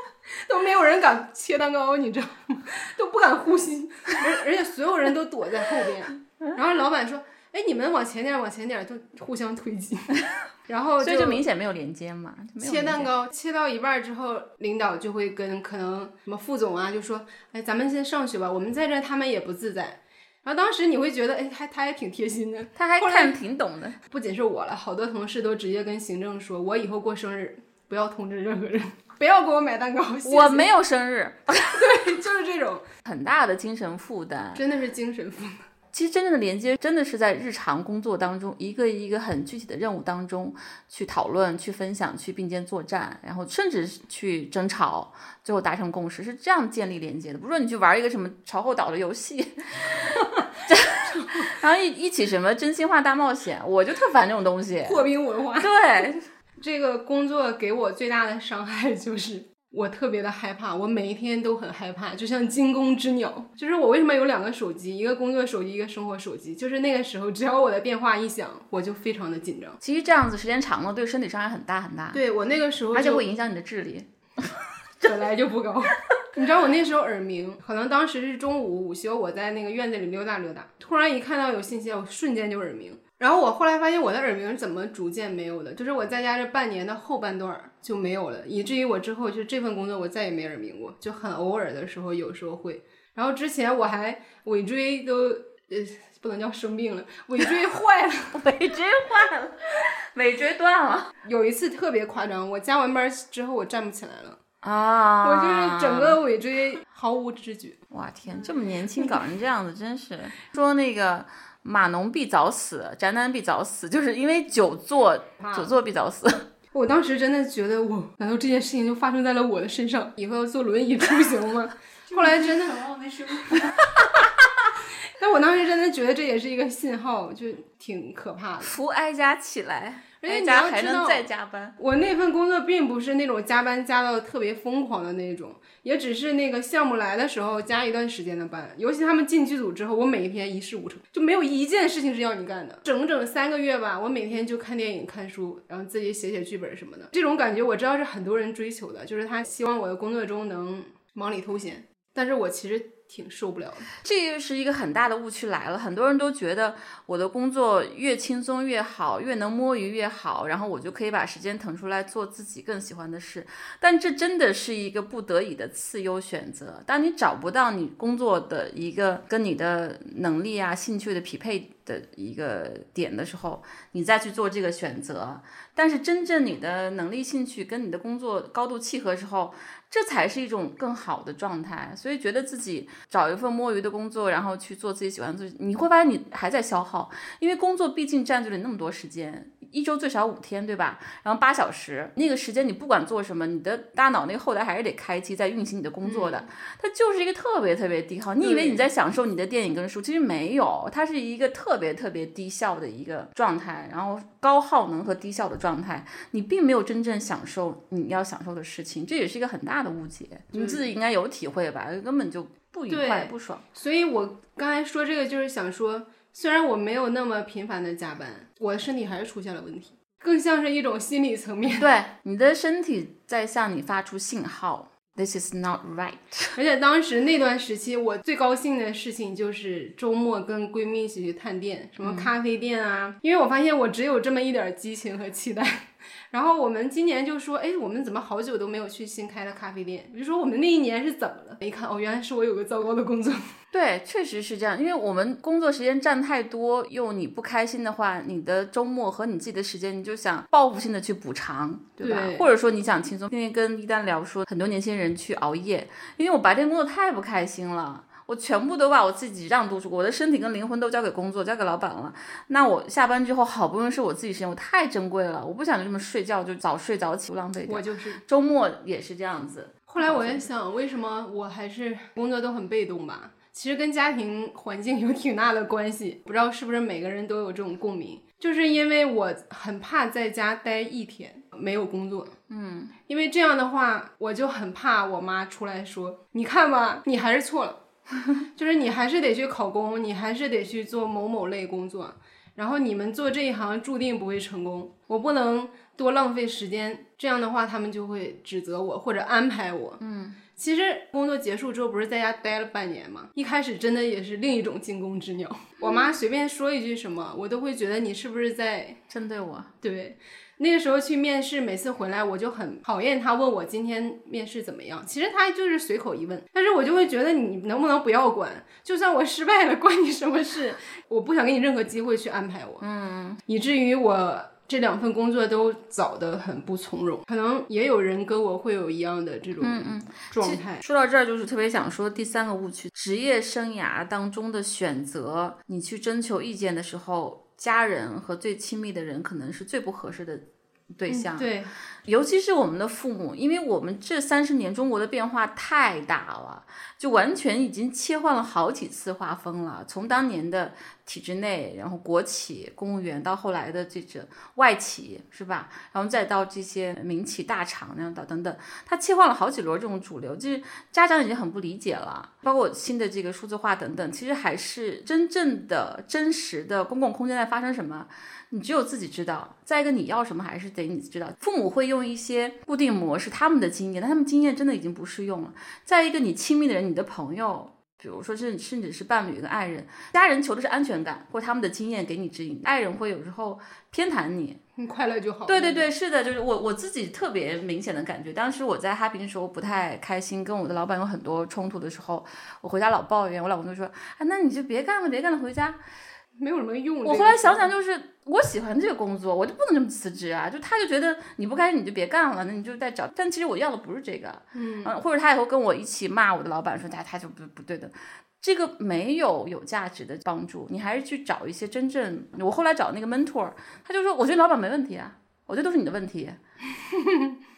[SPEAKER 2] 都没有人敢切蛋糕，你知道吗？都不敢呼吸，而而且所有人都躲在后边。然后老板说：“哎，你们往前点，往前点，就互相推挤。”然后
[SPEAKER 1] 所以就明显没有连接嘛，
[SPEAKER 2] 切蛋糕切到一半儿之后，领导就会跟可能什么副总啊，就说：“哎，咱们先上去吧，我们在这他们也不自在。”然后当时你会觉得，哎，还他还挺贴心的。
[SPEAKER 1] 他还看挺懂的。
[SPEAKER 2] 不仅是我了，好多同事都直接跟行政说：“我以后过生日不要通知任何人，不要给我买蛋糕。谢谢
[SPEAKER 1] 我没有生日，对
[SPEAKER 2] 就是这种，
[SPEAKER 1] 很大的精神负担。
[SPEAKER 2] 真的是精神负担。
[SPEAKER 1] 其实真正的连接，真的是在日常工作当中，一个一个很具体的任务当中去讨论、去分享、去并肩作战，然后甚至是去争吵，最后达成共识，是这样建立连接的。不是说你去玩一个什么朝后倒的游戏，这然后一一起什么真心话大冒险，我就特烦这种东西。
[SPEAKER 2] 破冰文化。
[SPEAKER 1] 对，
[SPEAKER 2] 这个工作给我最大的伤害就是我特别的害怕，我每一天都很害怕，就像惊弓之鸟。就是我为什么有两个手机，一个工作手机，一个生活手机？就是那个时候，只要我的电话一响，我就非常的紧张。
[SPEAKER 1] 其实这样子时间长了，对身体伤害很大很大，
[SPEAKER 2] 对我那个时候
[SPEAKER 1] 而且会影响你的智力。
[SPEAKER 2] 本来就不高。你知道我那时候耳鸣，可能当时是中午午休，我在那个院子里溜达溜达，突然一看到有信息，我瞬间就耳鸣。然后我后来发现我的耳鸣怎么逐渐没有的，就是我在家这半年的后半段儿就没有了，以至于我之后就这份工作我再也没耳鸣过，就很偶尔的时候有时候会。然后之前我还尾椎都呃不能叫生病了，尾椎坏了。
[SPEAKER 1] 尾椎坏了，尾椎断了
[SPEAKER 2] 有一次特别夸张，我加完班之后我站不起来了，
[SPEAKER 1] 啊！
[SPEAKER 2] 我就是整个尾椎毫无知觉。
[SPEAKER 1] 哇天，这么年轻 搞成这样子，真是说那个码农必早死，宅男必早死，就是因为久坐，久坐必早死。
[SPEAKER 2] 我当时真的觉得我，难道这件事情就发生在了我的身上？以后要坐轮椅出行吗？后来真的，但我当时真的觉得这也是一个信号，就挺可怕的。
[SPEAKER 1] 扶哀家起来，
[SPEAKER 2] 而且你
[SPEAKER 1] 哀家还
[SPEAKER 2] 要知道
[SPEAKER 1] 能再加班。
[SPEAKER 2] 我那份工作并不是那种加班加到特别疯狂的那种，也只是那个项目来的时候加一段时间的班。尤其他们进剧组之后，我每一天一事无成，就没有一件事情是要你干的。整整三个月吧，我每天就看电影、看书，然后自己写写剧本什么的。这种感觉我知道是很多人追求的，就是他希望我的工作中能忙里偷闲，但是我其实挺受不了的。
[SPEAKER 1] 这就是一个很大的误区来了，很多人都觉得我的工作越轻松越好，越能摸鱼越好，然后我就可以把时间腾出来做自己更喜欢的事。但这真的是一个不得已的次优选择。当你找不到你工作的一个跟你的能力啊、兴趣的匹配的的一个点的时候，你再去做这个选择。但是真正你的能力、兴趣跟你的工作高度契合之后，这才是一种更好的状态。所以觉得自己找一份摸鱼的工作，然后去做自己喜欢做，你会发现你还在消耗，因为工作毕竟占据了你那么多时间。一周最少五天，对吧？然后八小时，那个时间你不管做什么，你的大脑那个后台还是得开机在运行你的工作的。它就是一个特别特别低耗。你以为你在享受你的电影跟书，其实没有，它是一个特别特别低效的一个状态，然后高耗能和低效的状态，你并没有真正享受你要享受的事情，这也是一个很大的误解。你自己应该有体会吧？根本就不愉快不爽。
[SPEAKER 2] 所以我刚才说这个就是想说。虽然我没有那么频繁的加班，我的身体还是出现了问题，更像是一种心理层面。
[SPEAKER 1] 对，你的身体在向你发出信号，This is not right。
[SPEAKER 2] 而且当时那段时期，我最高兴的事情就是周末跟闺蜜一起去探店，什么咖啡店啊，因为我发现我只有这么一点激情和期待。然后我们今年就说，哎，我们怎么好久都没有去新开的咖啡店？比如说我们那一年是怎么了？一看，哦，原来是我有个糟糕的工作。
[SPEAKER 1] 对，确实是这样，因为我们工作时间占太多，又你不开心的话，你的周末和你自己的时间，你就想报复性的去补偿，对吧？或者说你想轻松。今天跟一丹聊说，很多年轻人去熬夜，因为我白天工作太不开心了。我全部都把我自己让渡出，我的身体跟灵魂都交给工作，交给老板了。那我下班之后，好不容易是我自己时间，我太珍贵了，我不想就这么睡觉，就早睡早起，不浪费。
[SPEAKER 2] 我就是
[SPEAKER 1] 周末也是这样子。
[SPEAKER 2] 后来我在想，为什么我还是工作都很被动吧？其实跟家庭环境有挺大的关系，不知道是不是每个人都有这种共鸣。就是因为我很怕在家待一天没有工作，
[SPEAKER 1] 嗯，
[SPEAKER 2] 因为这样的话，我就很怕我妈出来说，你看吧，你还是错了。就是你还是得去考公，你还是得去做某某类工作，然后你们做这一行注定不会成功。我不能多浪费时间，这样的话他们就会指责我或者安排我。
[SPEAKER 1] 嗯，
[SPEAKER 2] 其实工作结束之后不是在家待了半年吗？一开始真的也是另一种惊弓之鸟。我妈随便说一句什么，我都会觉得你是不是在
[SPEAKER 1] 针对我？
[SPEAKER 2] 对。那个时候去面试，每次回来我就很讨厌他问我今天面试怎么样。其实他就是随口一问，但是我就会觉得你能不能不要管，就算我失败了，关你什么事？我不想给你任何机会去安排我，
[SPEAKER 1] 嗯，
[SPEAKER 2] 以至于我这两份工作都找得很不从容。可能也有人跟我会有一样的这种状态。
[SPEAKER 1] 说到这儿，就是特别想说第三个误区：职业生涯当中的选择，你去征求意见的时候，家人和最亲密的人可能是最不合适的。对象
[SPEAKER 2] 对，
[SPEAKER 1] 尤其是我们的父母，因为我们这三十年中国的变化太大了，就完全已经切换了好几次画风了。从当年的体制内，然后国企、公务员，到后来的这种外企，是吧？然后再到这些民企大厂那样的等等，它切换了好几轮这种主流，就是家长已经很不理解了。包括新的这个数字化等等，其实还是真正的真实的公共空间在发生什么。你只有自己知道，再一个你要什么还是得你知道。父母会用一些固定模式，他们的经验，但他们经验真的已经不适用了。再一个，你亲密的人，你的朋友，比如说甚甚至是伴侣跟爱人，家人求的是安全感或他们的经验给你指引，爱人会有时候偏袒你，
[SPEAKER 2] 快乐就好。
[SPEAKER 1] 对对对，是的，就是我我自己特别明显的感觉，当时我在哈平的时候不太开心，跟我的老板有很多冲突的时候，我回家老抱怨，我老公就说，啊，那你就别干了，别干了，回家。
[SPEAKER 2] 没有什么用。
[SPEAKER 1] 我后来想想，就是我喜欢这个工作，我就不能这么辞职啊！就他就觉得你不开心，你就别干了，那你就再找。但其实我要的不是这个，
[SPEAKER 2] 嗯，
[SPEAKER 1] 或者他以后跟我一起骂我的老板，说他他就不不对的，这个没有有价值的帮助。你还是去找一些真正。我后来找那个 mentor，他就说，我觉得老板没问题啊，我觉得都是你的问题。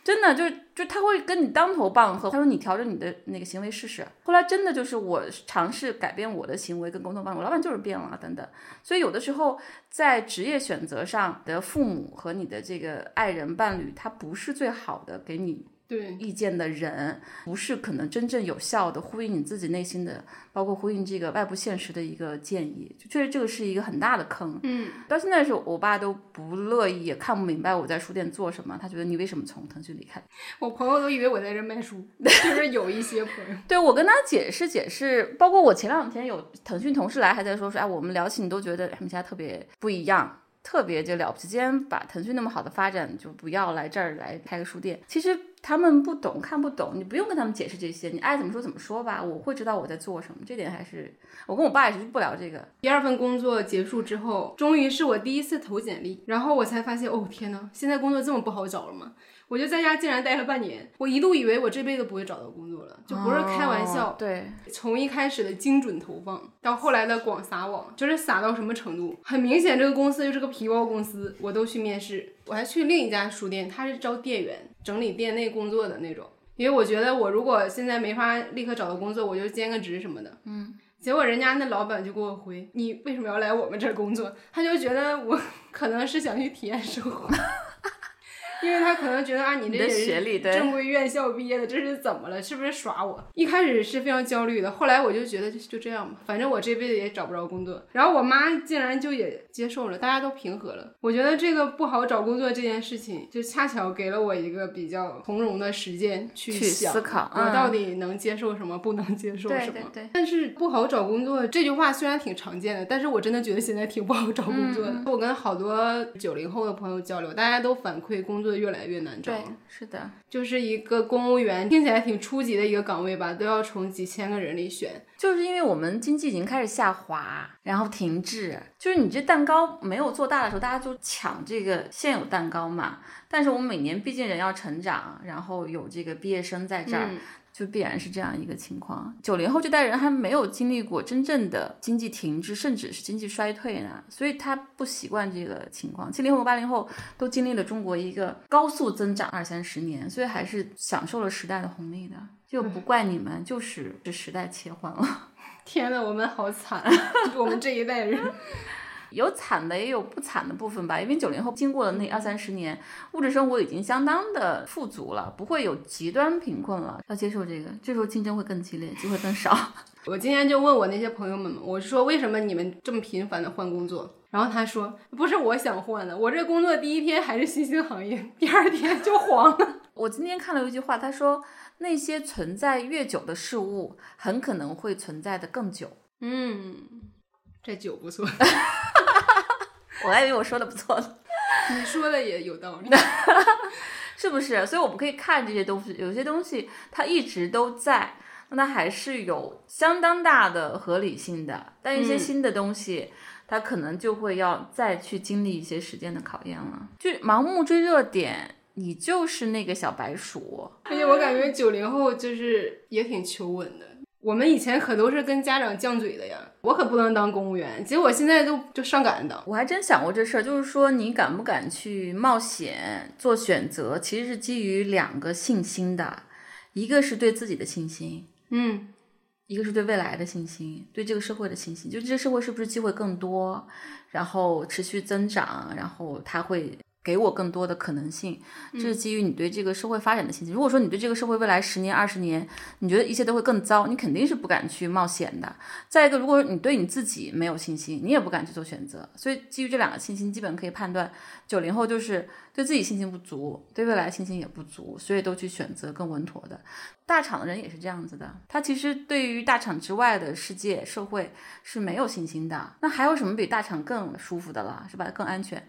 [SPEAKER 1] 真的就是就他会跟你当头棒喝，他说你调整你的那个行为试试。后来真的就是我尝试改变我的行为跟沟通方式，我老板就是变了等等。所以有的时候在职业选择上的父母和你的这个爱人伴侣，他不是最好的给你。
[SPEAKER 2] 对
[SPEAKER 1] 意见的人，不是可能真正有效的呼应你自己内心的，包括呼应这个外部现实的一个建议，就确实这个是一个很大的坑。
[SPEAKER 2] 嗯，
[SPEAKER 1] 到现在是我爸都不乐意，也看不明白我在书店做什么，他觉得你为什么从腾讯离开？
[SPEAKER 2] 我朋友都以为我在这卖书，就是有一些朋友。
[SPEAKER 1] 对我跟他解释解释，包括我前两天有腾讯同事来，还在说说，哎，我们聊起你都觉得他们家特别不一样。特别就了不起，既然把腾讯那么好的发展就不要来这儿来开个书店。其实他们不懂看不懂，你不用跟他们解释这些，你爱怎么说怎么说吧，我会知道我在做什么，这点还是我跟我爸也是不聊这个。
[SPEAKER 2] 第二份工作结束之后，终于是我第一次投简历，然后我才发现，哦天呐，现在工作这么不好找了吗？我就在家竟然待了半年，我一度以为我这辈子不会找到工作了，就不是开玩笑。
[SPEAKER 1] 哦对，
[SPEAKER 2] 从一开始的精准投放，到后来的广撒网，就是撒到什么程度？很明显，这个公司就是个皮包公司，我都去面试。我还去另一家书店，他是招店员，整理店内工作的那种。因为我觉得我如果现在没法立刻找到工作，我就兼个职什么的。嗯。结果人家那老板就给我回：“你为什么要来我们这儿工作？”他就觉得我 可能是想去体验生活。因为他可能觉得啊，你这
[SPEAKER 1] 学历
[SPEAKER 2] 正规院校毕业的，这是怎么了？是不是耍我？一开始是非常焦虑的，后来我就觉得就就这样吧，反正我这辈子也找不着工作。然后我妈竟然就也接受了，大家都平和了。我觉得这个不好找工作这件事情，就恰巧给了我一个比较从容的时间去
[SPEAKER 1] 去思考
[SPEAKER 2] 我
[SPEAKER 1] 嗯
[SPEAKER 2] 到底能接受什么，不能接受什么。
[SPEAKER 1] 对对
[SPEAKER 2] 但是不好找工作这句话虽然挺常见的，但是我真的觉得现在挺不好找工作的。
[SPEAKER 1] 嗯
[SPEAKER 2] 我跟好多九零后的朋友交流，大家都反馈工作越来越难找。
[SPEAKER 1] 对，是的，
[SPEAKER 2] 就是一个公务员，听起来挺初级的一个岗位吧，都要从几千个人里选。
[SPEAKER 1] 就是因为我们经济已经开始下滑，然后停滞，就是你这蛋糕没有做大的时候，大家就抢这个现有蛋糕嘛。但是我们每年毕竟人要成长，然后有这个毕业生在这儿。
[SPEAKER 2] 嗯
[SPEAKER 1] 就必然是这样一个情况。九零后这代人还没有经历过真正的经济停滞，甚至是经济衰退呢，所以他不习惯这个情况。七零后和八零后都经历了中国一个高速增长二三十年，所以还是享受了时代的红利的。就不怪你们，就是这时代切换了。
[SPEAKER 2] 天呐，我们好惨，我们这一代人。
[SPEAKER 1] 有惨的，也有不惨的部分吧。因为九零后经过了那二三十年，物质生活已经相当的富足了，不会有极端贫困了。要接受这个，这时候竞争会更激烈，机会更少。
[SPEAKER 2] 我今天就问我那些朋友们，我说为什么你们这么频繁的换工作？然后他说不是我想换的，我这工作第一天还是新兴行业，第二天就黄了。
[SPEAKER 1] 我今天看了一句话，他说那些存在越久的事物，很可能会存在的更久。
[SPEAKER 2] 嗯，这酒不错，
[SPEAKER 1] 我还以为我说的不错呢。
[SPEAKER 2] 你说的也有道理。
[SPEAKER 1] 是不是？所以我们可以看这些东西，有些东西它一直都在，那它还是有相当大的合理性的。但一些
[SPEAKER 2] 嗯
[SPEAKER 1] 新的东西，它可能就会要再去经历一些时间的考验了。就盲目追热点，你就是那个小白鼠。
[SPEAKER 2] 而且我感觉九零后就是也挺求稳的。我们以前可都是跟家长犟嘴的呀，我可不能当公务员，结果现在就就上赶当。
[SPEAKER 1] 我还真想过这事儿，就是说你敢不敢去冒险做选择，其实是基于两个信心的，一个是对自己的信心，
[SPEAKER 2] 嗯，
[SPEAKER 1] 一个是对未来的信心，对这个社会的信心，就这个社会是不是机会更多，然后持续增长，然后它会给我更多的可能性，这是基于你对这个社会发展的信心。如果说你对这个社会未来十年、二十年，你觉得一切都会更糟，你肯定是不敢去冒险的。再一个，如果你对你自己没有信心，你也不敢去做选择。所以基于这两个信心，基本可以判断，九零后就是对自己信心不足，对未来信心也不足，所以都去选择更稳妥的。大厂的人也是这样子的，他其实对于大厂之外的世界社会是没有信心的。那还有什么比大厂更舒服的了，是吧？更安全。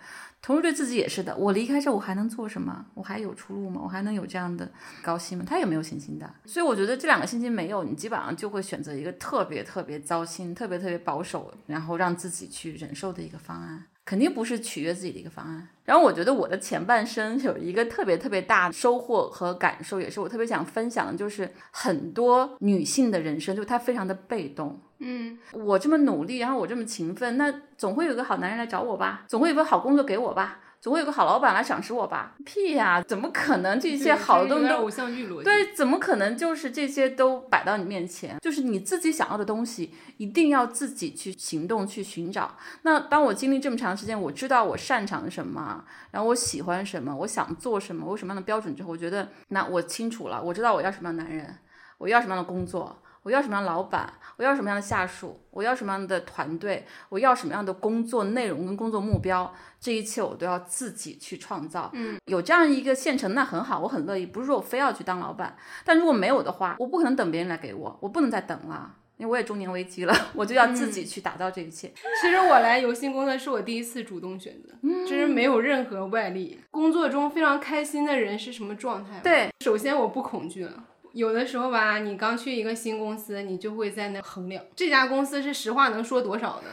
[SPEAKER 1] 同时对自己也是的，我离开这我还能做什么？我还有出路吗？我还能有这样的高薪吗？他也没有信心的。所以我觉得这两个信心没有，你基本上就会选择一个特别特别糟心、特别特别保守，然后让自己去忍受的一个方案。肯定不是取悦自己的一个方案。然后我觉得我的前半生有一个特别特别大的收获和感受，也是我特别想分享的，就是很多女性的人生，就她非常的被动。
[SPEAKER 2] 嗯，
[SPEAKER 1] 我这么努力，然后我这么勤奋，那总会有个好男人来找我吧，总会有个好工作给我吧，总会有个好老板来赏识我吧？屁呀、怎么可能这些好的东西都
[SPEAKER 2] 偶像剧逻辑。
[SPEAKER 1] 对，怎么可能就是这些都摆到你面前？就是你自己想要的东西，一定要自己去行动去寻找。那当我经历这么长时间，我知道我擅长什么，然后我喜欢什么，我想做什么，我有什么样的标准之后，我觉得那我清楚了，我知道我要什么样的男人，我要什么样的工作。我要什么样的老板？我要什么样的下属？我要什么样的团队？我要什么样的工作内容跟工作目标？这一切我都要自己去创造。
[SPEAKER 2] 嗯，
[SPEAKER 1] 有这样一个现成，那很好，我很乐意。不是说我非要去当老板，但如果没有的话，我不可能等别人来给我，我不能再等了。因为我也中年危机了，我就要自己去打造这一切。
[SPEAKER 2] 其实我来游戏工作是我第一次主动选择，就是没有任何外力。工作中非常开心的人是什么状态？
[SPEAKER 1] 对，
[SPEAKER 2] 首先我不恐惧了。有的时候吧，你刚去一个新公司，你就会在那衡量这家公司是实话能说多少的，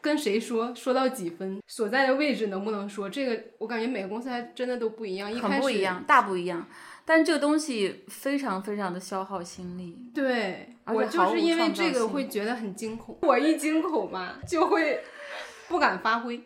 [SPEAKER 2] 跟谁说，说到几分，所在的位置能不能说。这个我感觉每个公司还真的都不一样，一开始
[SPEAKER 1] 很不一样，大不一样。但这个东西非常非常的消耗心力。
[SPEAKER 2] 对我就是因为这个会觉得很惊恐，我一惊恐吧，就会不敢发挥，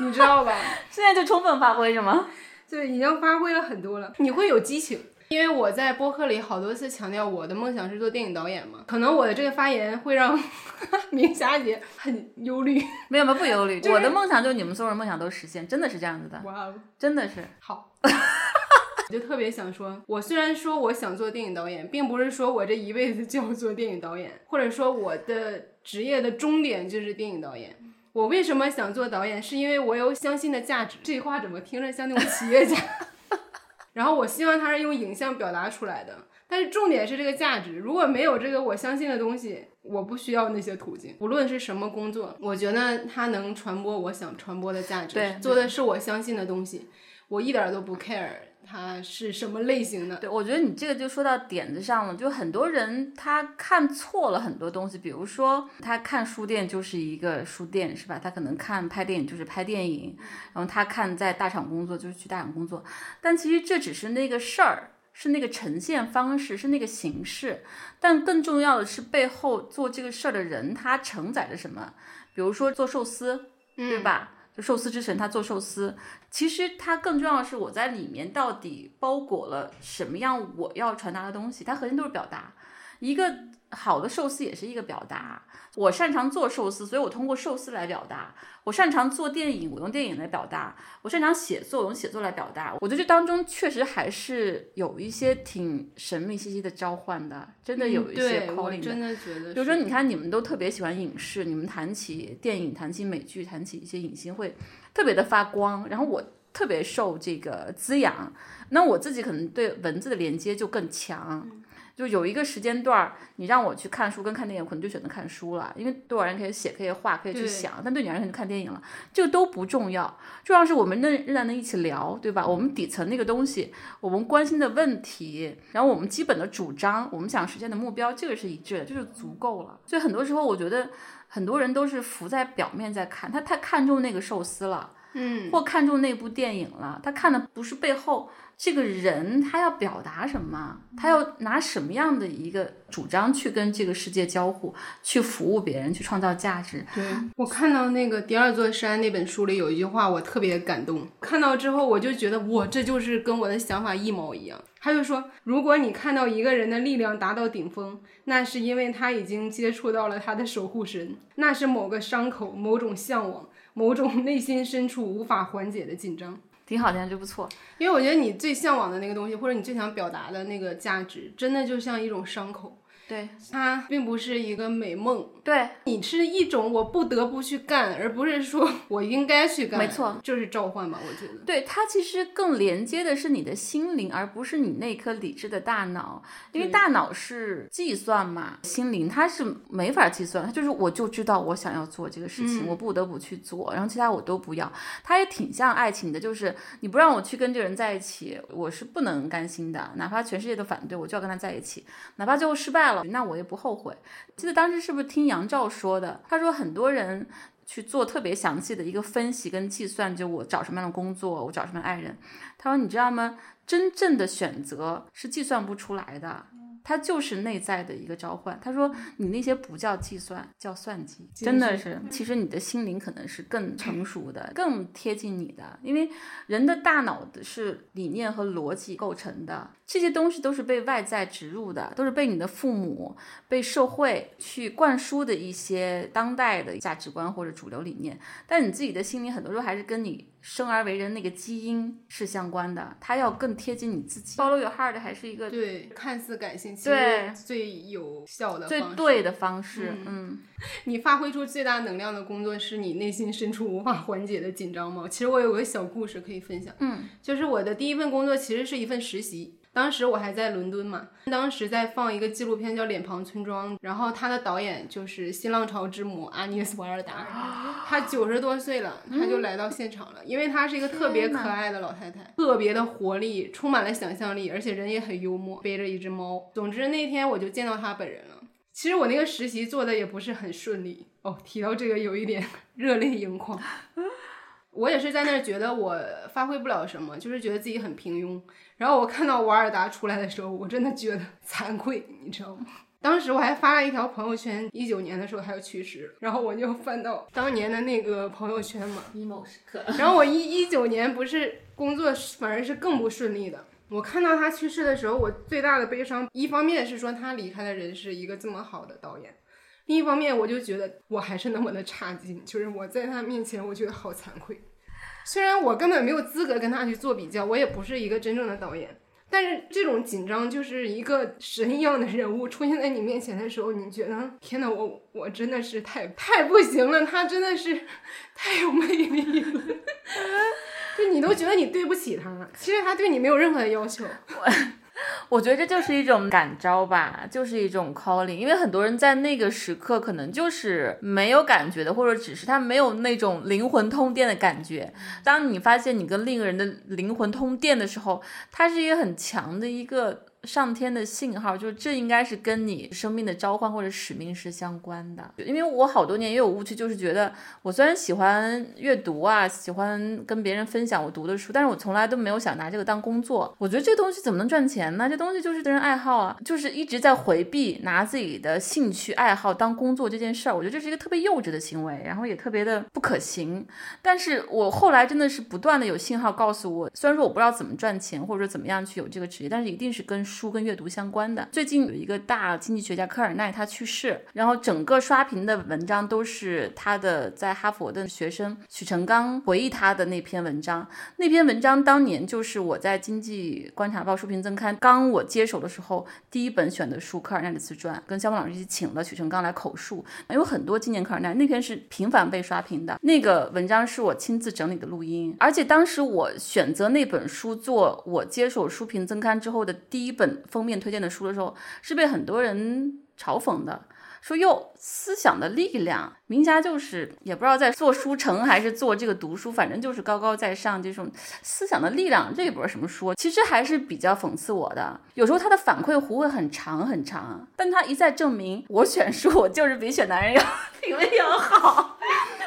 [SPEAKER 2] 你知道吧？
[SPEAKER 1] 现在就充分发挥是吗？
[SPEAKER 2] 对，已经发挥了很多了，你会有激情。因为我在播客里好多次强调我的梦想是做电影导演嘛，可能我的这个发言会让 明霞姐很忧虑。
[SPEAKER 1] 没有没有不忧虑，
[SPEAKER 2] 就是
[SPEAKER 1] 我的梦想就是你们所有人梦想都实现，真的是这样子的，
[SPEAKER 2] 哇哦，
[SPEAKER 1] 真的是。
[SPEAKER 2] 好。我就特别想说，我虽然说我想做电影导演，并不是说我这一辈子就要做电影导演，或者说我的职业的终点就是电影导演。我为什么想做导演？是因为我有相信的价值。这句话怎么听着像那种企业家？然后我希望它是用影像表达出来的。但是重点是这个价值，如果没有这个我相信的东西，我不需要那些途径。无论是什么工作，我觉得它能传播我想传播的价值，
[SPEAKER 1] 对
[SPEAKER 2] 做的是我相信的东西，我一点儿都不 care 它是什么类型的。
[SPEAKER 1] 对，我觉得你这个就说到点子上了，就很多人他看错了很多东西，比如说他看书店就是一个书店，是吧？他可能看拍电影就是拍电影，然后他看在大厂工作就是去大厂工作，但其实这只是那个事儿。是那个呈现方式，是那个形式，但更重要的是背后做这个事儿的人，他承载着什么？比如说做寿司，对吧？就寿司之神，他做寿司，其实他更重要的是我在里面到底包裹了什么样我要传达的东西，它核心都是表达。一个好的寿司也是一个表达。我擅长做寿司，所以我通过寿司来表达；我擅长做电影，我用电影来表达；我擅长写作，我用写作来表达。我觉得这当中确实还是有一些挺神秘兮兮的召唤的，真的有一些 calling 的。
[SPEAKER 2] 真的觉得，
[SPEAKER 1] 比如说，你看你们都特别喜欢影视，你们谈起电影、谈起美剧、谈起一些影星会特别的发光。然后我特别受这个滋养，那我自己可能对文字的连接就更强。就有一个时间段儿，你让我去看书跟看电影，可能就选择看书了，因为对我而言可以写、可以画、可以去
[SPEAKER 2] 对
[SPEAKER 1] 想，但对你而言可能就看电影了，这个都不重要，重要是我们能仍然能一起聊，对吧？我们底层那个东西，我们关心的问题，然后我们基本的主张，我们想实现的目标，这个是一致的，这就足够了。所以很多时候，我觉得很多人都是浮在表面在看，他太看重那个寿司了，
[SPEAKER 2] 嗯，
[SPEAKER 1] 或看重那部电影了，他看的不是背后这个人他要表达什么，他要拿什么样的一个主张去跟这个世界交互，去服务别人，去创造价值。
[SPEAKER 2] 对我看到那个《第二座山》那本书里有一句话，我特别感动。看到之后，我就觉得我，这就是跟我的想法一毛一样。他就说，如果你看到一个人的力量达到顶峰，那是因为他已经接触到了他的守护神，那是某个伤口、某种向往、某种内心深处无法缓解的紧张。
[SPEAKER 1] 挺好，听就不错。
[SPEAKER 2] 因为我觉得你最向往的那个东西，或者你最想表达的那个价值，真的就像一种伤口，
[SPEAKER 1] 对
[SPEAKER 2] 它并不是一个美梦，
[SPEAKER 1] 对，
[SPEAKER 2] 你是一种我不得不去干，而不是说 我应该去干。
[SPEAKER 1] 没错，
[SPEAKER 2] 就是召唤吧？我觉得。
[SPEAKER 1] 对，它其实更连接的是你的心灵，而不是你那颗理智的大脑，因为大脑是计算嘛，心灵它是没法计算，它就是我就知道我想要做这个事情，
[SPEAKER 2] 嗯
[SPEAKER 1] 我不得不去做，然后其他我都不要。它也挺像爱情的，就是你不让我去跟这个人在一起，我是不能甘心的，哪怕全世界都反对，我就要跟他在一起，哪怕最后失败了，那我也不后悔。记得当时是不是听杨照说的？他说很多人。去做特别详细的一个分析跟计算，就我找什么样的工作，我找什么爱人。他说：“你知道吗？真正的选择是计算不出来的，它就是内在的一个召唤。”他说：“你那些不叫计算，叫算计，真的是。其实你的心灵可能是更成熟的，更贴近你的，因为人的大脑的是理念和逻辑构成的，这些东西都是被外在植入的，都是被你的父母、被社会去灌输的一些当代的价值观或者主流理念。但你自己的心灵很多时候还是跟你生而为人那个基因是相关的，它要更贴近你自己。Follow your heart 还是一个
[SPEAKER 2] 对，看似感性，其
[SPEAKER 1] 对
[SPEAKER 2] 实最有效的
[SPEAKER 1] 最对的方式。嗯，
[SPEAKER 2] 你发挥出最大能量的工作，是你内心深处无法缓解的紧张吗？其实我有个小故事可以分享。
[SPEAKER 1] 嗯，
[SPEAKER 2] 就是我的第一份工作其实是一份实习，当时我还在伦敦嘛，当时在放一个纪录片叫《脸庞村庄》，然后他的导演就是新浪潮之母阿涅斯·瓦尔达，她九十多岁了，她就来到现场了，因为她是一个特别可爱的老太太，特别的活力，充满了想象力，而且人也很幽默，背着一只猫。总之那天我就见到她本人了。其实我那个实习做的也不是很顺利哦，提到这个有一点 热泪盈眶。我也是在那儿觉得我发挥不了什么，就是觉得自己很平庸。然后我看到瓦尔达出来的时候，我真的觉得惭愧，你知道吗？当时我还发了一条朋友圈，一九年的时候他就去世了，然后我就翻到当年的那个朋友圈嘛
[SPEAKER 1] ，emo 时刻。
[SPEAKER 2] 然后我一一九年不是工作反而是更不顺利的。我看到他去世的时候，我最大的悲伤，一方面是说他离开的人是一个这么好的导演，另一方面我就觉得我还是那么的差劲，就是我在他面前，我觉得好惭愧。虽然我根本没有资格跟他去做比较，我也不是一个真正的导演，但是这种紧张就是一个神一样的人物出现在你面前的时候，你觉得天呐，我我真的是太太不行了，他真的是太有魅力了，就你都觉得你对不起他，其实他对你没有任何的要求。
[SPEAKER 1] 我觉得这就是一种感召吧，就是一种 calling，因为很多人在那个时刻可能就是没有感觉的，或者只是他没有那种灵魂通电的感觉。当你发现你跟另一个人的灵魂通电的时候，它是一个很强的一个。上天的信号，就是这应该是跟你生命的召唤或者使命是相关的。因为我好多年也有误区，就是觉得我虽然喜欢阅读啊，喜欢跟别人分享我读的书，但是我从来都没有想拿这个当工作。我觉得这东西怎么能赚钱呢？这东西就是个人爱好啊，就是一直在回避拿自己的兴趣爱好当工作这件事儿。我觉得这是一个特别幼稚的行为，然后也特别的不可行。但是我后来真的是不断的有信号告诉我，虽然说我不知道怎么赚钱，或者说怎么样去有这个职业，但是一定是跟。书跟阅读相关的，最近有一个大经济学家科尔奈他去世，然后整个刷屏的文章都是他的在哈佛的学生许成刚回忆他的那篇文章。那篇文章当年就是我在经济观察报书评增刊刚我接手的时候第一本选的书，科尔奈的自传，跟肖邦老师一起请了许成刚来口述，有很多纪念科尔奈。那篇是频繁被刷屏的，那个文章是我亲自整理的录音，而且当时我选择那本书做我接手书评增刊之后的第一本。封面推荐的书的时候，是被很多人嘲讽的，说哟，思想的力量，名家就是也不知道在做书城还是做这个读书，反正就是高高在上，这种思想的力量这一本什么书，其实还是比较讽刺我的。有时候他的反馈弧会很长很长，但他一再证明我选书，我就是比选男人要品味要好。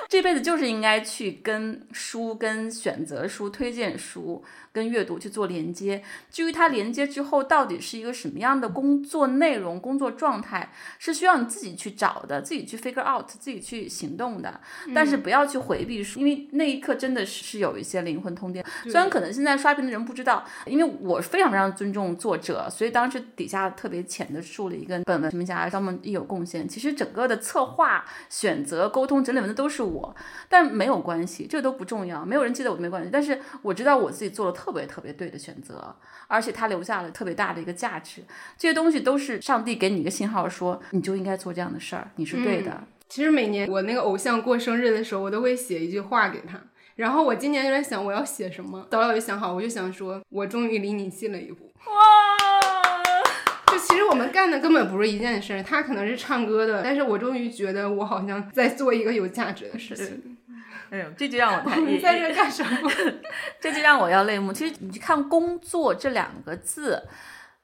[SPEAKER 1] 这辈子就是应该去跟书、跟选择书、推荐书。跟阅读去做连接，至于它连接之后到底是一个什么样的工作内容、工作状态，是需要你自己去找的，自己去 figure out，自己去行动的。但是不要去回避书，因为那一刻真的是有一些灵魂通电。虽然可能现在刷屏的人不知道，因为我非常非常尊重作者，所以当时底下特别浅的竖了一个本文评价，他们亦有贡献。其实整个的策划、选择、沟通、整理文的都是我，但没有关系，这都不重要，没有人记得我都没关系。但是我知道我自己做了。特别特别对的选择，而且他留下了特别大的一个价值。这些东西都是上帝给你一个信号，说你就应该做这样的事儿，你是对的。
[SPEAKER 2] 其实每年我那个偶像过生日的时候，我都会写一句话给他。然后我今年就在想我要写什么，早早就想好，我就想说，我终于离你近了一步。哇！就其实我们干的根本不是一件事，他可能是唱歌的，但是我终于觉得我好像在做一个有价值的事情。
[SPEAKER 1] 哎呦，这就让我太
[SPEAKER 2] 你在这干什么？
[SPEAKER 1] 这就让我要泪目。其实你去看“工作”这两个字，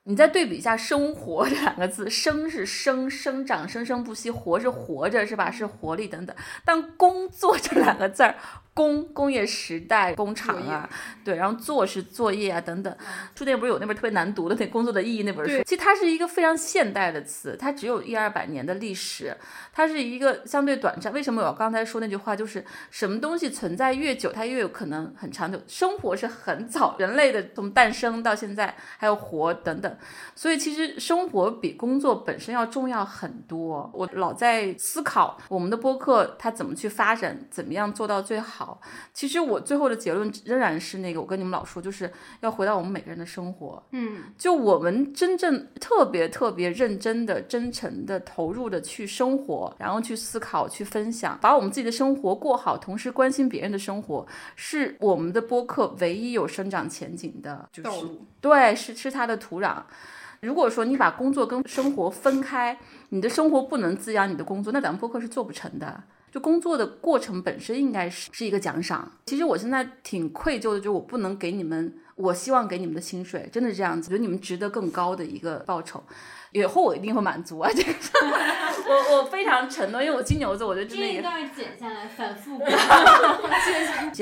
[SPEAKER 1] 你再对比一下“生活”这两个字，“生”是生生长，生生不息；“活”是活着，是吧？是活力等等。但“工作”这两个字儿。工工业时代工厂啊，对，然后做是作业啊等等。书店不是有那本特别难读的那工作的意义那本书？其实它是一个非常现代的词，它只有一二百年的历史，它是一个相对短暂。为什么我刚才说那句话？就是什么东西存在越久，它越有可能很长久。生活是很早，人类的从诞生到现在，还有活等等。所以其实生活比工作本身要重要很多。我老在思考我们的播客它怎么去发展，怎么样做到最好。好。其实我最后的结论仍然是那个，我跟你们老说，就是要回到我们每个人的生活。
[SPEAKER 2] 嗯，
[SPEAKER 1] 就我们真正特别特别认真的、真诚的、投入的去生活，然后去思考、去分享，把我们自己的生活过好，同时关心别人的生活，是我们的播客唯一有生长前景的，就是
[SPEAKER 2] 道路。
[SPEAKER 1] 对，是是它的土壤。如果说你把工作跟生活分开，你的生活不能滋养你的工作，那咱们播客是做不成的。就工作的过程本身应该是是一个奖赏。其实我现在挺愧疚的，就是我不能给你们我希望给你们的薪水，真的是这样子，觉得你们值得更高的一个报酬。以后我一定会满足啊，这个是 我我非常承诺，因为我金牛座，我觉得真的也
[SPEAKER 3] 这一段剪下来反复 播。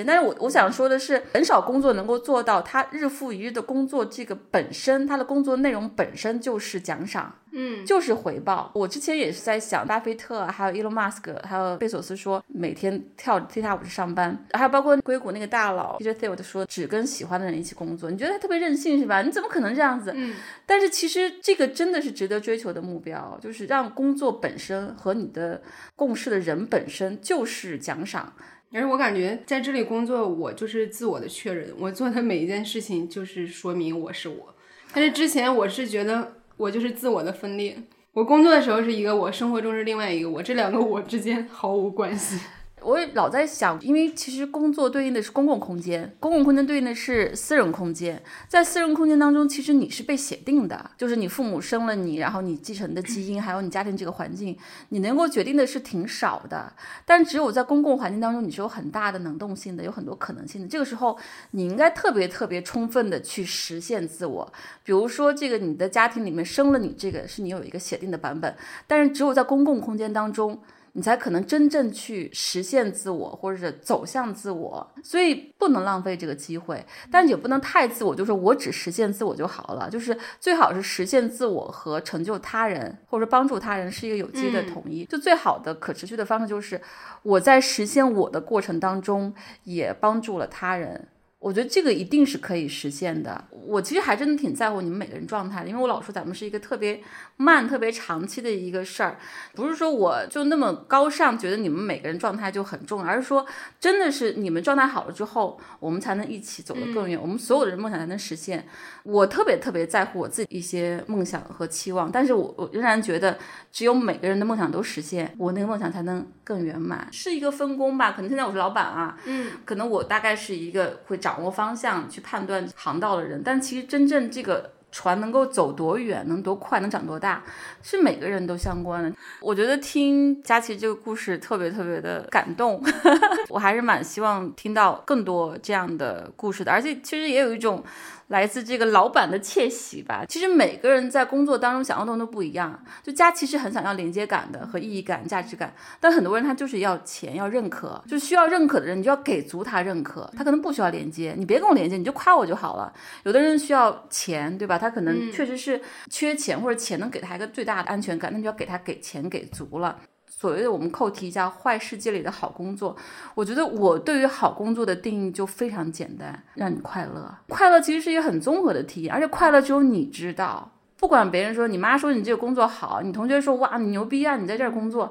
[SPEAKER 1] 但是我我想说的是，很少工作能够做到他日复一日的工作这个本身，他的工作内容本身就是奖赏。
[SPEAKER 2] 嗯，
[SPEAKER 1] 就是回报。我之前也是在想，巴菲特啊，还有伊隆马斯克，还有贝索斯说每天跳踢踏舞去上班，还有包括硅谷那个大佬 Peter Thiel 说只跟喜欢的人一起工作。你觉得他特别任性是吧？你怎么可能这样子？
[SPEAKER 2] 嗯，
[SPEAKER 1] 但是其实这个真的是值得追求的目标，就是让工作本身和你的共事的人本身就是奖赏。
[SPEAKER 2] 而且我感觉在这里工作，我就是自我的确认，我做的每一件事情就是说明我是我。但是之前我是觉得我就是自我的分裂，我工作的时候是一个我，生活中是另外一个我，这两个我之间毫无关系。
[SPEAKER 1] 我也老在想，因为其实工作对应的是公共空间，公共空间对应的是私人空间。在私人空间当中，其实你是被写定的，就是你父母生了你，然后你继承的基因，还有你家庭这个环境，你能够决定的是挺少的。但只有在公共环境当中，你是有很大的能动性的，有很多可能性的。这个时候，你应该特别特别充分的去实现自我。比如说，这个你的家庭里面生了你，这个是你有一个写定的版本，但是只有在公共空间当中。你才可能真正去实现自我，或者是走向自我，所以不能浪费这个机会，但也不能太自我，就是我只实现自我就好了，就是最好是实现自我和成就他人，或者帮助他人是一个有机的统一。就最好的可持续的方式就是我在实现我的过程当中也帮助了他人。我觉得这个一定是可以实现的。我其实还真的挺在乎你们每个人状态的，因为我老说咱们是一个特别慢、特别长期的一个事儿，不是说我就那么高尚，觉得你们每个人状态就很重要，而是说真的是你们状态好了之后，我们才能一起走得更远，我们所有的人梦想才能实现。我特别特别在乎我自己一些梦想和期望，但是我我仍然觉得，只有每个人的梦想都实现，我那个梦想才能更圆满。是一个分工吧？可能现在我是老板啊，
[SPEAKER 2] 嗯，
[SPEAKER 1] 可能我大概是一个会掌握方向、去判断航道的人，但其实真正这个船能够走多远、能多快、能长多大，是每个人都相关的。我觉得听佳琪这个故事特别特别的感动，我还是蛮希望听到更多这样的故事的，而且其实也有一种。来自这个老板的窃喜吧。其实每个人在工作当中想要的都不一样。就佳琪是很想要连接感的和意义感、价值感，但很多人他就是要钱、要认可，就需要认可的人，你就要给足他认可。他可能不需要连接，你别跟我连接，你就夸我就好了。有的人需要钱，对吧？他可能确实是缺钱，或者钱能给他一个最大的安全感，那就要给他给钱给足了。所谓的我们扣题叫坏世界里的好工作，我觉得我对于好工作的定义就非常简单，让你快乐。快乐其实是一个很综合的体验，而且快乐只有你知道。不管别人说，你妈说你这个工作好，你同学说哇你牛逼啊，你在这儿工作。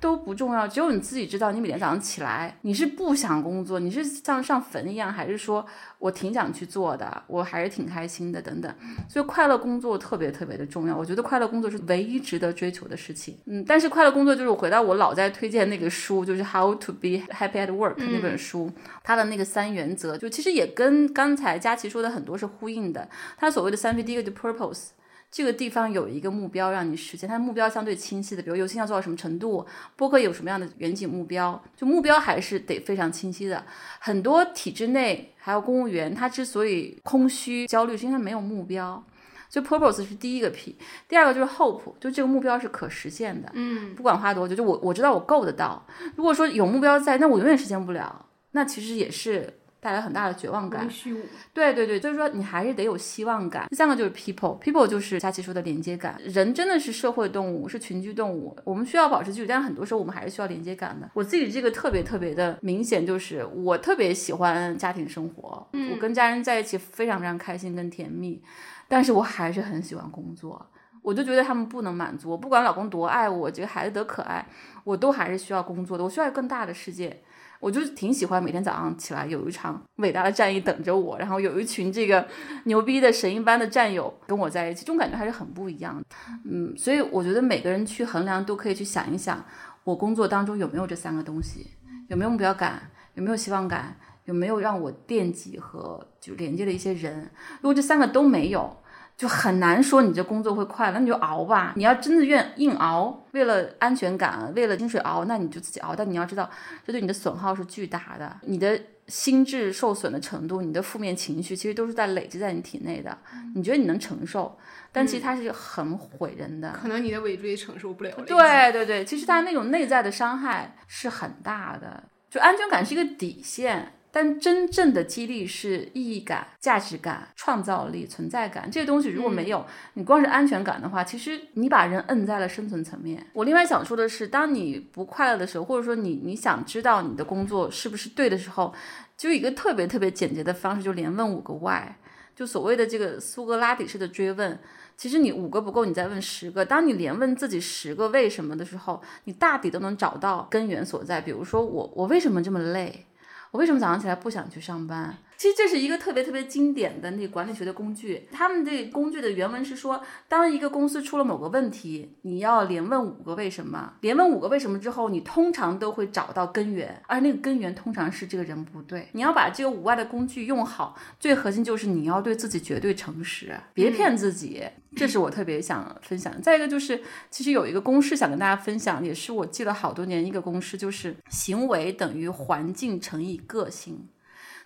[SPEAKER 1] 都不重要，只有你自己知道，你每天早上起来，你是不想工作，你是像上坟一样，还是说我挺想去做的，我还是挺开心的，等等。所以快乐工作特别特别的重要，我觉得快乐工作是唯一值得追求的事情。嗯，但是快乐工作就是我回到我老在推荐那个书，就是《How to Be Happy at Work》那本书，它的那个三原则，就其实也跟刚才佳琪说的很多是呼应的。它所谓的三 P，第一个就 Purpose。这个地方有一个目标让你实现，它目标相对清晰的，比如游戏要做到什么程度，播客有什么样的远景目标，就目标还是得非常清晰的。很多体制内还有公务员，他之所以空虚焦虑，是因为他没有目标。所以 purpose 是第一个 P，第二个就是 hope，就这个目标是可实现的。
[SPEAKER 2] 嗯，
[SPEAKER 1] 不管花多久，就我我知道我够得到。如果说有目标在，那我永远实现不了，那其实也是。带来很大的绝望感，虚无对对对，就是说你还是得有希望感。第三个就是 people，people 就是佳琪说的连接感。人真的是社会动物，是群居动物，我们需要保持距离，但是很多时候我们还是需要连接感的。我自己这个特别特别的明显，就是我特别喜欢家庭生活，我跟家人在一起非常非常开心跟甜蜜，但是我还是很喜欢工作，我就觉得他们不能满足我，不管老公多爱我，这个孩子多可爱，我都还是需要工作的，我需要更大的世界。我就挺喜欢每天早上起来有一场伟大的战役等着我，然后有一群这个牛逼的神一般的战友跟我在一起，这种感觉还是很不一样的。嗯，所以我觉得每个人去衡量都可以去想一想，我工作当中有没有这三个东西，有没有目标感，有没有希望感，有没有让我惦记和就连接的一些人。如果这三个都没有，就很难说你这工作会快乐，那你就熬吧。你要真的愿硬熬，为了安全感，为了薪水熬，那你就自己熬。但你要知道，这对你的损耗是巨大的，你的心智受损的程度，你的负面情绪，其实都是在累积在你体内的。你觉得你能承受，但其实它是很毁人的。
[SPEAKER 2] 可能你的尾椎承受不了。
[SPEAKER 1] 对对对，其实它那种内在的伤害是很大的。就安全感是一个底线。但真正的激励是意义感、价值感、创造力、存在感这些东西，如果没有，你光是安全感的话，其实你把人摁在了生存层面。我另外想说的是，当你不快乐的时候，或者说你你想知道你的工作是不是对的时候，就一个特别特别简洁的方式，就连问五个 why，就所谓的这个苏格拉底式的追问。其实你五个不够，你再问十个。当你连问自己十个为什么的时候，你大抵都能找到根源所在。比如说我我为什么这么累？我为什么早上起来不想去上班？其实这是一个特别特别经典的那管理学的工具。他们这工具的原文是说，当一个公司出了某个问题，你要连问五个为什么。连问五个为什么之后，你通常都会找到根源，而那个根源通常是这个人不对。你要把这个五外的工具用好，最核心就是你要对自己绝对诚实，别骗自己。这是我特别想分享。再一个就是，其实有一个公式想跟大家分享，也是我记了好多年一个公式，就是行为等于环境乘以个性。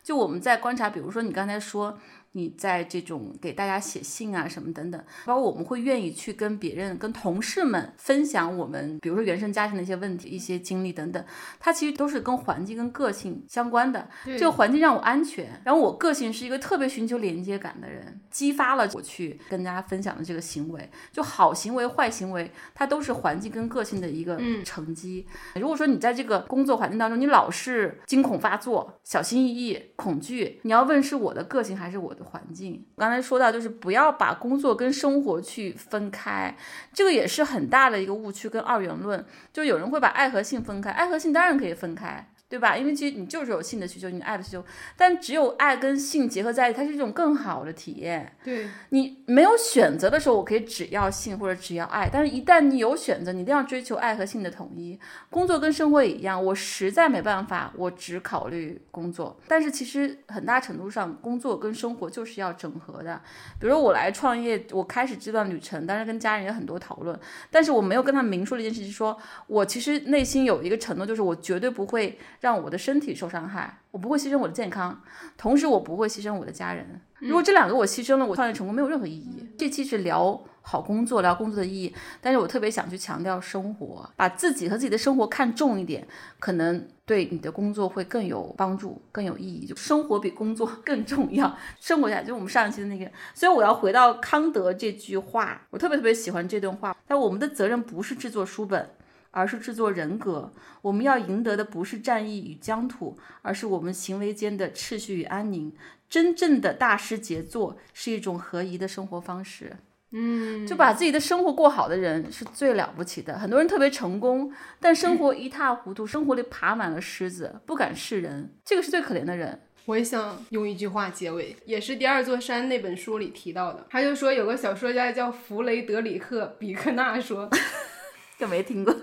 [SPEAKER 1] 就我们在观察，比如说你刚才说。你在这种给大家写信啊什么等等，包括我们会愿意去跟别人、跟同事们分享我们，比如说原生家庭的一些问题、一些经历等等，它其实都是跟环境、跟个性相关的。这个环境让我安全，然后我个性是一个特别寻求连接感的人，激发了我去跟大家分享的这个行为。就好行为、坏行为，它都是环境跟个性的一个成绩。如果说你在这个工作环境当中，你老是惊恐发作、小心翼翼、恐惧，你要问是我的个性还是我的？环境，刚才说到就是不要把工作跟生活去分开，这个也是很大的一个误区跟二元论。就有人会把爱和性分开，爱和性当然可以分开。对吧？因为其实你就是有性的需求，你爱的需求，但只有爱跟性结合在一起，它是一种更好的体验。
[SPEAKER 2] 对
[SPEAKER 1] 你没有选择的时候，我可以只要性或者只要爱，但是一旦你有选择，你一定要追求爱和性的统一。工作跟生活也一样，我实在没办法，我只考虑工作。但是其实很大程度上，工作跟生活就是要整合的。比如说我来创业，我开始这段旅程，当然跟家人也很多讨论，但是我没有跟他明说的一件事情，说我其实内心有一个承诺，就是我绝对不会。让我的身体受伤害，我不会牺牲我的健康，同时我不会牺牲我的家人。如果这两个我牺牲了，我创业成功没有任何意义。这期是聊好工作，聊工作的意义，但是我特别想去强调生活，把自己和自己的生活看重一点，可能对你的工作会更有帮助，更有意义。就生活比工作 更重要，生活下就我们上一期的那个。所以我要回到康德这句话，我特别特别喜欢这段话。但我们的责任不是制作书本。而是制作人格，我们要赢得的不是战役与疆土，而是我们行为间的秩序与安宁。真正的大师杰作是一种合宜的生活方式。
[SPEAKER 2] 嗯，
[SPEAKER 1] 就把自己的生活过好的人是最了不起的。很多人特别成功，但生活一塌糊涂，生活里爬满了虱子，不敢示人，这个是最可怜的人。
[SPEAKER 2] 我也想用一句话结尾，也是《第二座山》那本书里提到的。他就说有个小说家叫弗雷德里克·比克纳说，
[SPEAKER 1] 就没听过。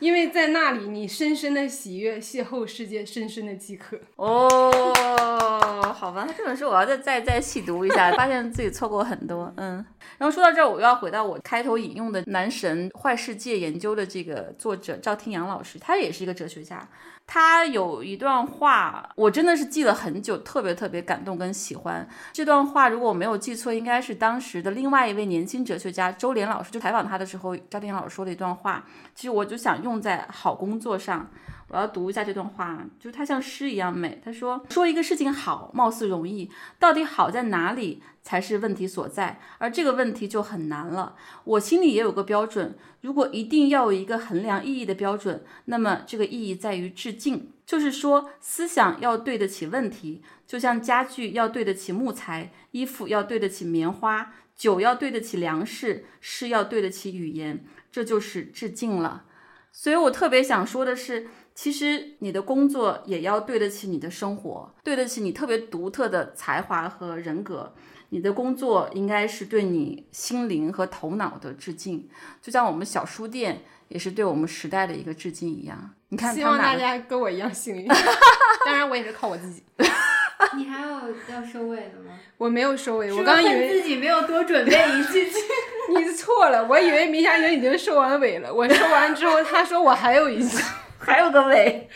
[SPEAKER 2] 因为在那里，你深深的喜悦邂逅世界深深的饥渴。
[SPEAKER 1] 哦，好吧，这本书我要再再再细读一下，发现自己错过很多。嗯，然后说到这儿，我又要回到我开头引用的《男神坏世界研究》的这个作者赵天阳老师，他也是一个哲学家。他有一段话，我真的是记了很久，特别特别感动跟喜欢。这段话如果我没有记错，应该是当时的另外一位年轻哲学家周濂老师就采访他的时候，赵天老师说的一段话。其实我就想用在好工作上。我要读一下这段话，就是它像诗一样美。他说：“说一个事情好，貌似容易，到底好在哪里才是问题所在？而这个问题就很难了。我心里也有个标准，如果一定要有一个衡量意义的标准，那么这个意义在于致敬，就是说思想要对得起问题，就像家具要对得起木材，衣服要对得起棉花，酒要对得起粮食，诗要对得起语言，这就是致敬了。所以我特别想说的是。”其实你的工作也要对得起你的生活，对得起你特别独特的才华和人格。你的工作应该是对你心灵和头脑的致敬，就像我们小书店也是对我们时代的一个致敬一样。你看，
[SPEAKER 2] 希望大家跟我一样幸运。当然，我也是靠我自己。
[SPEAKER 3] 你还有要收尾的吗？
[SPEAKER 2] 我没有收尾，我刚以为
[SPEAKER 3] 自己没有多准备一句。
[SPEAKER 2] 你错了，我以为米夏莹已经收完尾了。我收完之后，她说我还有一句。
[SPEAKER 1] 还有个尾，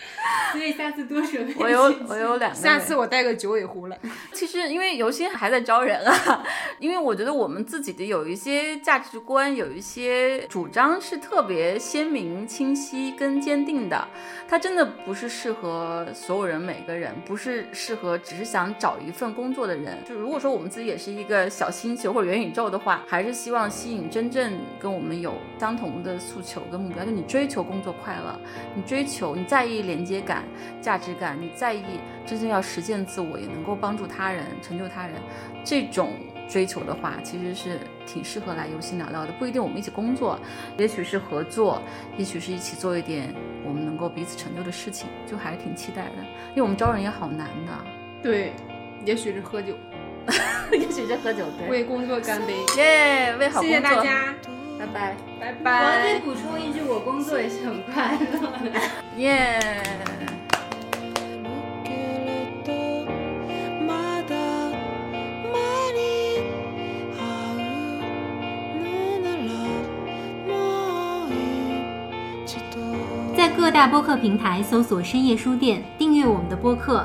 [SPEAKER 3] 所以下次多准备。
[SPEAKER 1] 我有我有两个。
[SPEAKER 2] 下次我带个九尾狐来。
[SPEAKER 1] 其实因为游心还在招人啊，因为我觉得我们自己的有一些价值观，有一些主张是特别鲜明、清晰跟坚定的。它真的不是适合所有人，每个人不是适合只是想找一份工作的人。就如果说我们自己也是一个小星球或者元宇宙的话，还是希望吸引真正跟我们有相同的诉求跟目标，就你追求工作快乐，你追。求你在意连接感、价值感，你在意真正要实现自我，也能够帮助他人、成就他人，这种追求的话，其实是挺适合来游戏聊聊的。不一定我们一起工作，也许是合作，也许是一起做一点我们能够彼此成就的事情，就还是挺期待的。因为我们招人也好难的。
[SPEAKER 2] 对，也许是喝酒，
[SPEAKER 1] 也许是喝酒，对，
[SPEAKER 2] 为工作干杯，
[SPEAKER 1] 耶，为好工作。谢
[SPEAKER 2] 谢大家。
[SPEAKER 1] 拜拜。
[SPEAKER 2] 拜拜！我
[SPEAKER 3] 再补充一句，我工作也是很快乐。
[SPEAKER 1] 耶！
[SPEAKER 3] 在各大播客平台搜索“深夜书店”，订阅我们的播客；